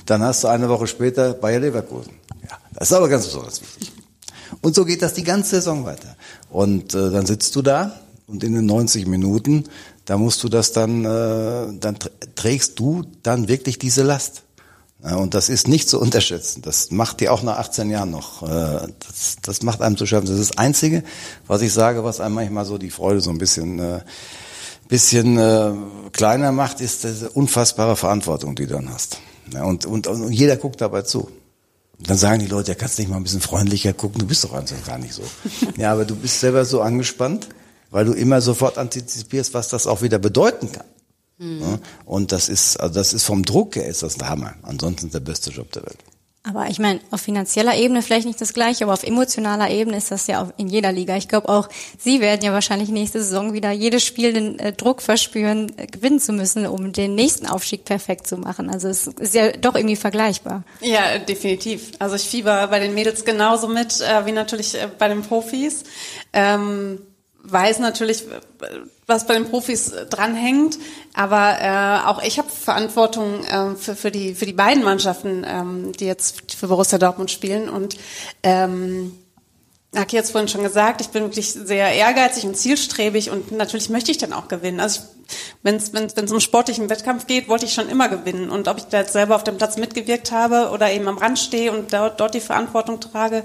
Dann hast du eine Woche später Bayer Leverkusen. Ja, das ist aber ganz besonders wichtig. Und so geht das die ganze Saison weiter. Und äh, dann sitzt du da und in den 90 Minuten da musst du das dann, äh, dann trägst du dann wirklich diese Last. Und das ist nicht zu unterschätzen. Das macht dir auch nach 18 Jahren noch. Äh, das, das macht einem zu schaffen. Das ist das Einzige, was ich sage, was einem manchmal so die Freude so ein bisschen, äh, bisschen äh, kleiner macht, ist diese unfassbare Verantwortung, die du dann hast. Und, und, und jeder guckt dabei zu. Dann sagen die Leute, ja, kannst nicht mal ein bisschen freundlicher gucken, du bist doch einfach gar nicht so. ja, aber du bist selber so angespannt weil du immer sofort antizipierst, was das auch wieder bedeuten kann. Mhm. Und das ist, also das ist vom Druck her ist das der Hammer. Ansonsten der beste Job der Welt. Aber ich meine, auf finanzieller Ebene vielleicht nicht das Gleiche, aber auf emotionaler Ebene ist das ja in jeder Liga. Ich glaube auch, Sie werden ja wahrscheinlich nächste Saison wieder jedes Spiel den äh, Druck verspüren, äh, gewinnen zu müssen, um den nächsten Aufstieg perfekt zu machen. Also es ist ja doch irgendwie vergleichbar. Ja, definitiv. Also ich fieber bei den Mädels genauso mit äh, wie natürlich äh, bei den Profis. Ähm weiß natürlich, was bei den Profis dranhängt, aber äh, auch ich habe Verantwortung äh, für, für, die, für die beiden Mannschaften, ähm, die jetzt für Borussia Dortmund spielen und ähm, Aki jetzt vorhin schon gesagt, ich bin wirklich sehr ehrgeizig und zielstrebig und natürlich möchte ich dann auch gewinnen. Also es wenn es um sportlichen Wettkampf geht, wollte ich schon immer gewinnen. Und ob ich da jetzt selber auf dem Platz mitgewirkt habe oder eben am Rand stehe und dort, dort die Verantwortung trage,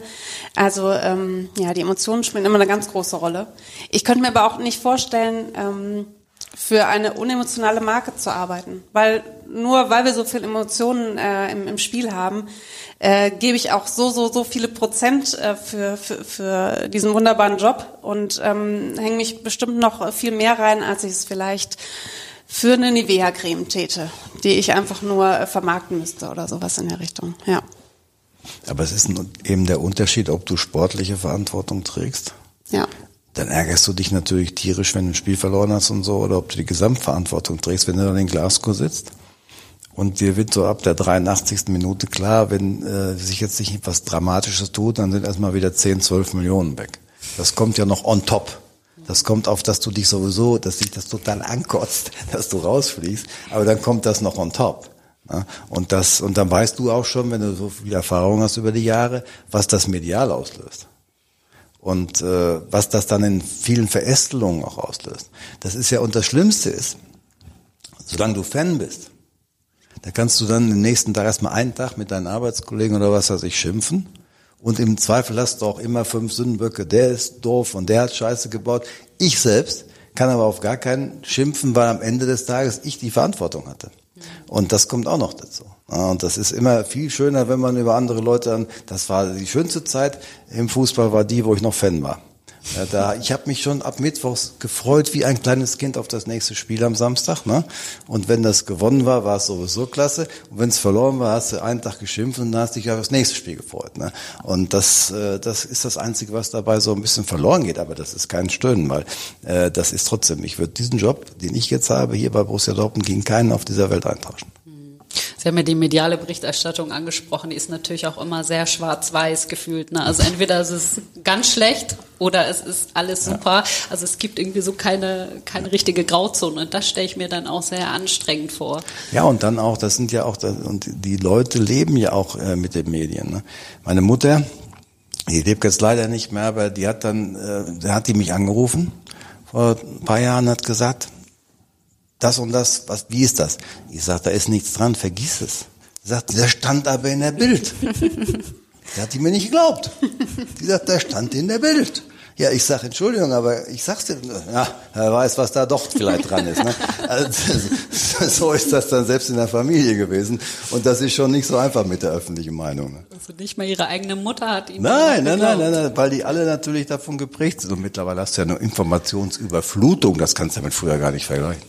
also ähm, ja, die Emotionen spielen immer eine ganz große Rolle. Ich könnte mir aber auch nicht vorstellen, ähm, für eine unemotionale Marke zu arbeiten, weil nur weil wir so viel Emotionen äh, im, im Spiel haben, äh, gebe ich auch so, so, so viele Prozent äh, für, für, für diesen wunderbaren Job und ähm, hänge mich bestimmt noch viel mehr rein, als ich es vielleicht für eine Nivea-Creme täte, die ich einfach nur äh, vermarkten müsste oder sowas in der Richtung. Ja. Aber es ist eben der Unterschied, ob du sportliche Verantwortung trägst. Ja. Dann ärgerst du dich natürlich tierisch, wenn du ein Spiel verloren hast und so, oder ob du die Gesamtverantwortung trägst, wenn du dann in Glasgow sitzt. Und dir wird so ab der 83. Minute klar, wenn äh, sich jetzt nicht etwas Dramatisches tut, dann sind erstmal wieder 10, 12 Millionen weg. Das kommt ja noch on top. Das kommt auf, dass du dich sowieso, dass dich das total ankotzt, (laughs) dass du rausfliegst. Aber dann kommt das noch on top. Ja? Und das, und dann weißt du auch schon, wenn du so viel Erfahrung hast über die Jahre, was das medial auslöst. Und äh, was das dann in vielen Verästelungen auch auslöst. Das ist ja, und das Schlimmste ist, solange du Fan bist, da kannst du dann den nächsten Tag erstmal einen Tag mit deinen Arbeitskollegen oder was weiß ich schimpfen. Und im Zweifel hast du auch immer fünf Sündenböcke. Der ist doof und der hat Scheiße gebaut. Ich selbst kann aber auf gar keinen schimpfen, weil am Ende des Tages ich die Verantwortung hatte. Und das kommt auch noch dazu. Und das ist immer viel schöner, wenn man über andere Leute das war die schönste Zeit im Fußball war die, wo ich noch Fan war. Ja, da, ich habe mich schon ab Mittwochs gefreut wie ein kleines Kind auf das nächste Spiel am Samstag. Ne? Und wenn das gewonnen war, war es sowieso klasse. Und wenn es verloren war, hast du einen Tag geschimpft und dann hast dich auf das nächste Spiel gefreut. Ne? Und das, äh, das ist das Einzige, was dabei so ein bisschen verloren geht. Aber das ist kein Stöhnen, weil äh, das ist trotzdem, ich würde diesen Job, den ich jetzt habe, hier bei Borussia Dortmund, gegen keinen auf dieser Welt eintauschen. Sie haben ja die mediale Berichterstattung angesprochen, die ist natürlich auch immer sehr schwarz-weiß gefühlt. Ne? Also entweder ist es ganz schlecht oder es ist alles super. Also es gibt irgendwie so keine, keine richtige Grauzone und das stelle ich mir dann auch sehr anstrengend vor. Ja, und dann auch, das sind ja auch, und die Leute leben ja auch äh, mit den Medien. Ne? Meine Mutter, die lebt jetzt leider nicht mehr, aber die hat dann, äh, da hat die mich angerufen vor ein paar Jahren, hat gesagt, das und das, was, wie ist das? Ich sag, da ist nichts dran, vergiss es. Sie sagt, der stand aber in der Bild. (laughs) Der hat die mir nicht geglaubt. Die sagt, der stand in der Bild. Ja, ich sag Entschuldigung, aber ich sag's dir, ja, er weiß, was da doch vielleicht dran ist. Ne? Also, (laughs) so ist das dann selbst in der Familie gewesen. Und das ist schon nicht so einfach mit der öffentlichen Meinung. Ne? Also nicht mal ihre eigene Mutter hat ihn Nein, nein, nein, nein, nein, weil die alle natürlich davon geprägt sind. Und mittlerweile hast du ja eine Informationsüberflutung, das kannst du ja mit früher gar nicht vergleichen.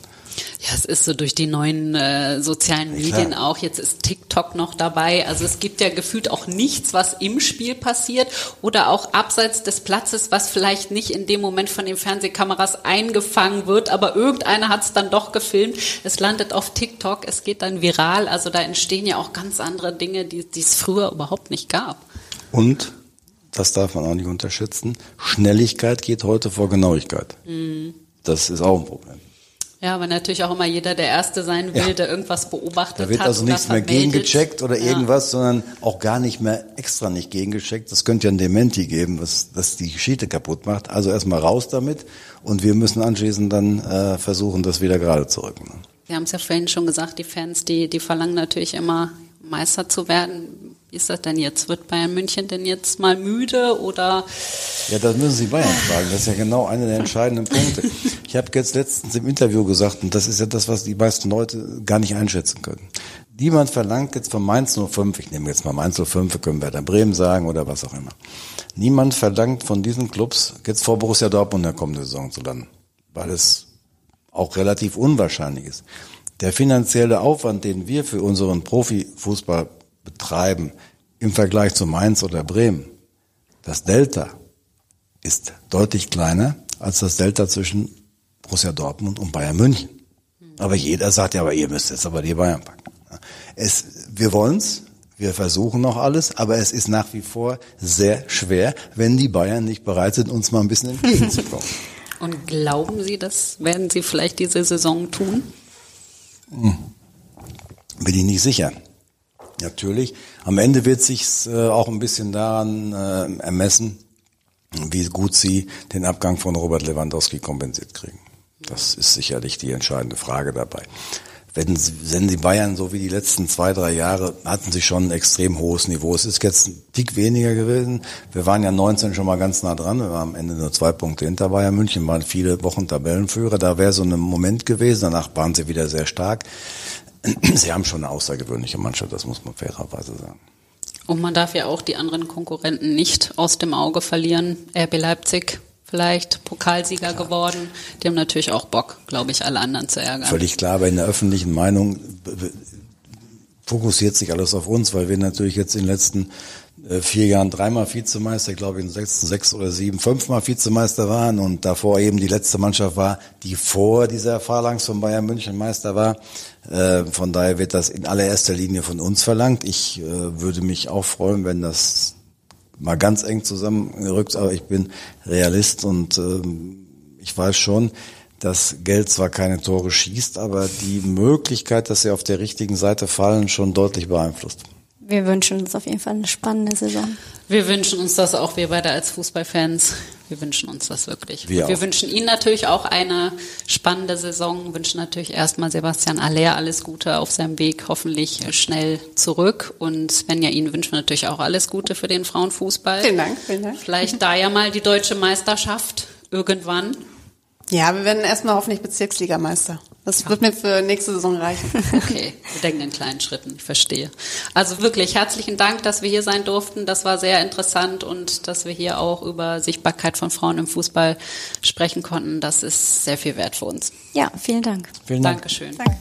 Ja, es ist so durch die neuen äh, sozialen Medien ja, auch. Jetzt ist TikTok noch dabei. Also es gibt ja gefühlt auch nichts, was im Spiel passiert oder auch abseits des Platzes, was vielleicht nicht in dem Moment von den Fernsehkameras eingefangen wird, aber irgendeiner hat es dann doch gefilmt. Es landet auf TikTok, es geht dann viral. Also da entstehen ja auch ganz andere Dinge, die die es früher überhaupt nicht gab. Und das darf man auch nicht unterschätzen. Schnelligkeit geht heute vor Genauigkeit. Mhm. Das ist auch ein Problem. Ja, aber natürlich auch immer jeder der Erste sein will, ja. der irgendwas beobachtet hat. Da wird hat also nichts mehr gegengecheckt oder ja. irgendwas, sondern auch gar nicht mehr extra nicht gegengecheckt. Das könnte ja ein Dementi geben, was das die Geschichte kaputt macht. Also erstmal raus damit und wir müssen anschließend dann äh, versuchen, das wieder gerade zu rücken. Wir haben es ja vorhin schon gesagt, die Fans, die, die verlangen natürlich immer Meister zu werden. Wie ist das denn jetzt? Wird Bayern München denn jetzt mal müde oder? Ja, das müssen Sie Bayern fragen. Das ist ja genau einer der entscheidenden Punkte. Ich habe jetzt letztens im Interview gesagt, und das ist ja das, was die meisten Leute gar nicht einschätzen können. Niemand verlangt jetzt von Mainz 05, ich nehme jetzt mal Mainz 05, wir können Bremen sagen oder was auch immer. Niemand verlangt von diesen Clubs jetzt vor Borussia Dortmund in der kommenden Saison zu landen, weil es auch relativ unwahrscheinlich ist. Der finanzielle Aufwand, den wir für unseren Profifußball betreiben im Vergleich zu Mainz oder Bremen, das Delta ist deutlich kleiner als das Delta zwischen Borussia Dortmund und Bayern München. Aber jeder sagt ja, aber ihr müsst jetzt aber die Bayern packen. Es, wir wollen's, wir versuchen noch alles, aber es ist nach wie vor sehr schwer, wenn die Bayern nicht bereit sind, uns mal ein bisschen entgegenzukommen. (laughs) Und glauben Sie, das werden Sie vielleicht diese Saison tun? Hm. Bin ich nicht sicher. Natürlich. Am Ende wird sich äh, auch ein bisschen daran äh, ermessen, wie gut sie den Abgang von Robert Lewandowski kompensiert kriegen. Das ist sicherlich die entscheidende Frage dabei. Wenn, wenn die Bayern so wie die letzten zwei, drei Jahre hatten sie schon ein extrem hohes Niveau. Es ist jetzt ein Tick weniger gewesen. Wir waren ja 19 schon mal ganz nah dran. Wir waren am Ende nur zwei Punkte hinter Bayern München, waren viele Wochen Tabellenführer. Da wäre so ein Moment gewesen. Danach waren sie wieder sehr stark. (clears throat) Sie haben schon eine außergewöhnliche Mannschaft, das muss man fairerweise sagen. Und man darf ja auch die anderen Konkurrenten nicht aus dem Auge verlieren. RB Leipzig vielleicht Pokalsieger klar. geworden. Die haben natürlich auch Bock, glaube ich, alle anderen zu ärgern. Völlig klar, aber in der öffentlichen Meinung fokussiert sich alles auf uns, weil wir natürlich jetzt in den letzten äh, vier Jahren dreimal Vizemeister, ich glaube in sechs, sechs oder sieben, fünfmal Vizemeister waren und davor eben die letzte Mannschaft war, die vor dieser Phalanx von Bayern München Meister war. Äh, von daher wird das in allererster Linie von uns verlangt. Ich äh, würde mich auch freuen, wenn das mal ganz eng zusammengerückt, aber ich bin Realist und ähm, ich weiß schon, dass Geld zwar keine Tore schießt, aber die Möglichkeit, dass sie auf der richtigen Seite fallen, schon deutlich beeinflusst. Wir wünschen uns auf jeden Fall eine spannende Saison. Wir wünschen uns das auch, wir beide als Fußballfans. Wir wünschen uns das wirklich. Wir, wir wünschen Ihnen natürlich auch eine spannende Saison. Wünschen natürlich erstmal Sebastian Aller alles Gute auf seinem Weg, hoffentlich schnell zurück. Und Svenja, Ihnen wünschen wir natürlich auch alles Gute für den Frauenfußball. Vielen Dank, vielen Dank. Vielleicht da ja mal die deutsche Meisterschaft irgendwann. Ja, wir werden erstmal hoffentlich Bezirksligameister. Das wird mir für nächste Saison reichen. (laughs) Okay, wir denken in kleinen Schritten, ich verstehe. Also wirklich herzlichen Dank, dass wir hier sein durften. Das war sehr interessant und dass wir hier auch über Sichtbarkeit von Frauen im Fußball sprechen konnten. Das ist sehr viel wert für uns. Ja, vielen Dank. Vielen Dank. Dankeschön. Danke.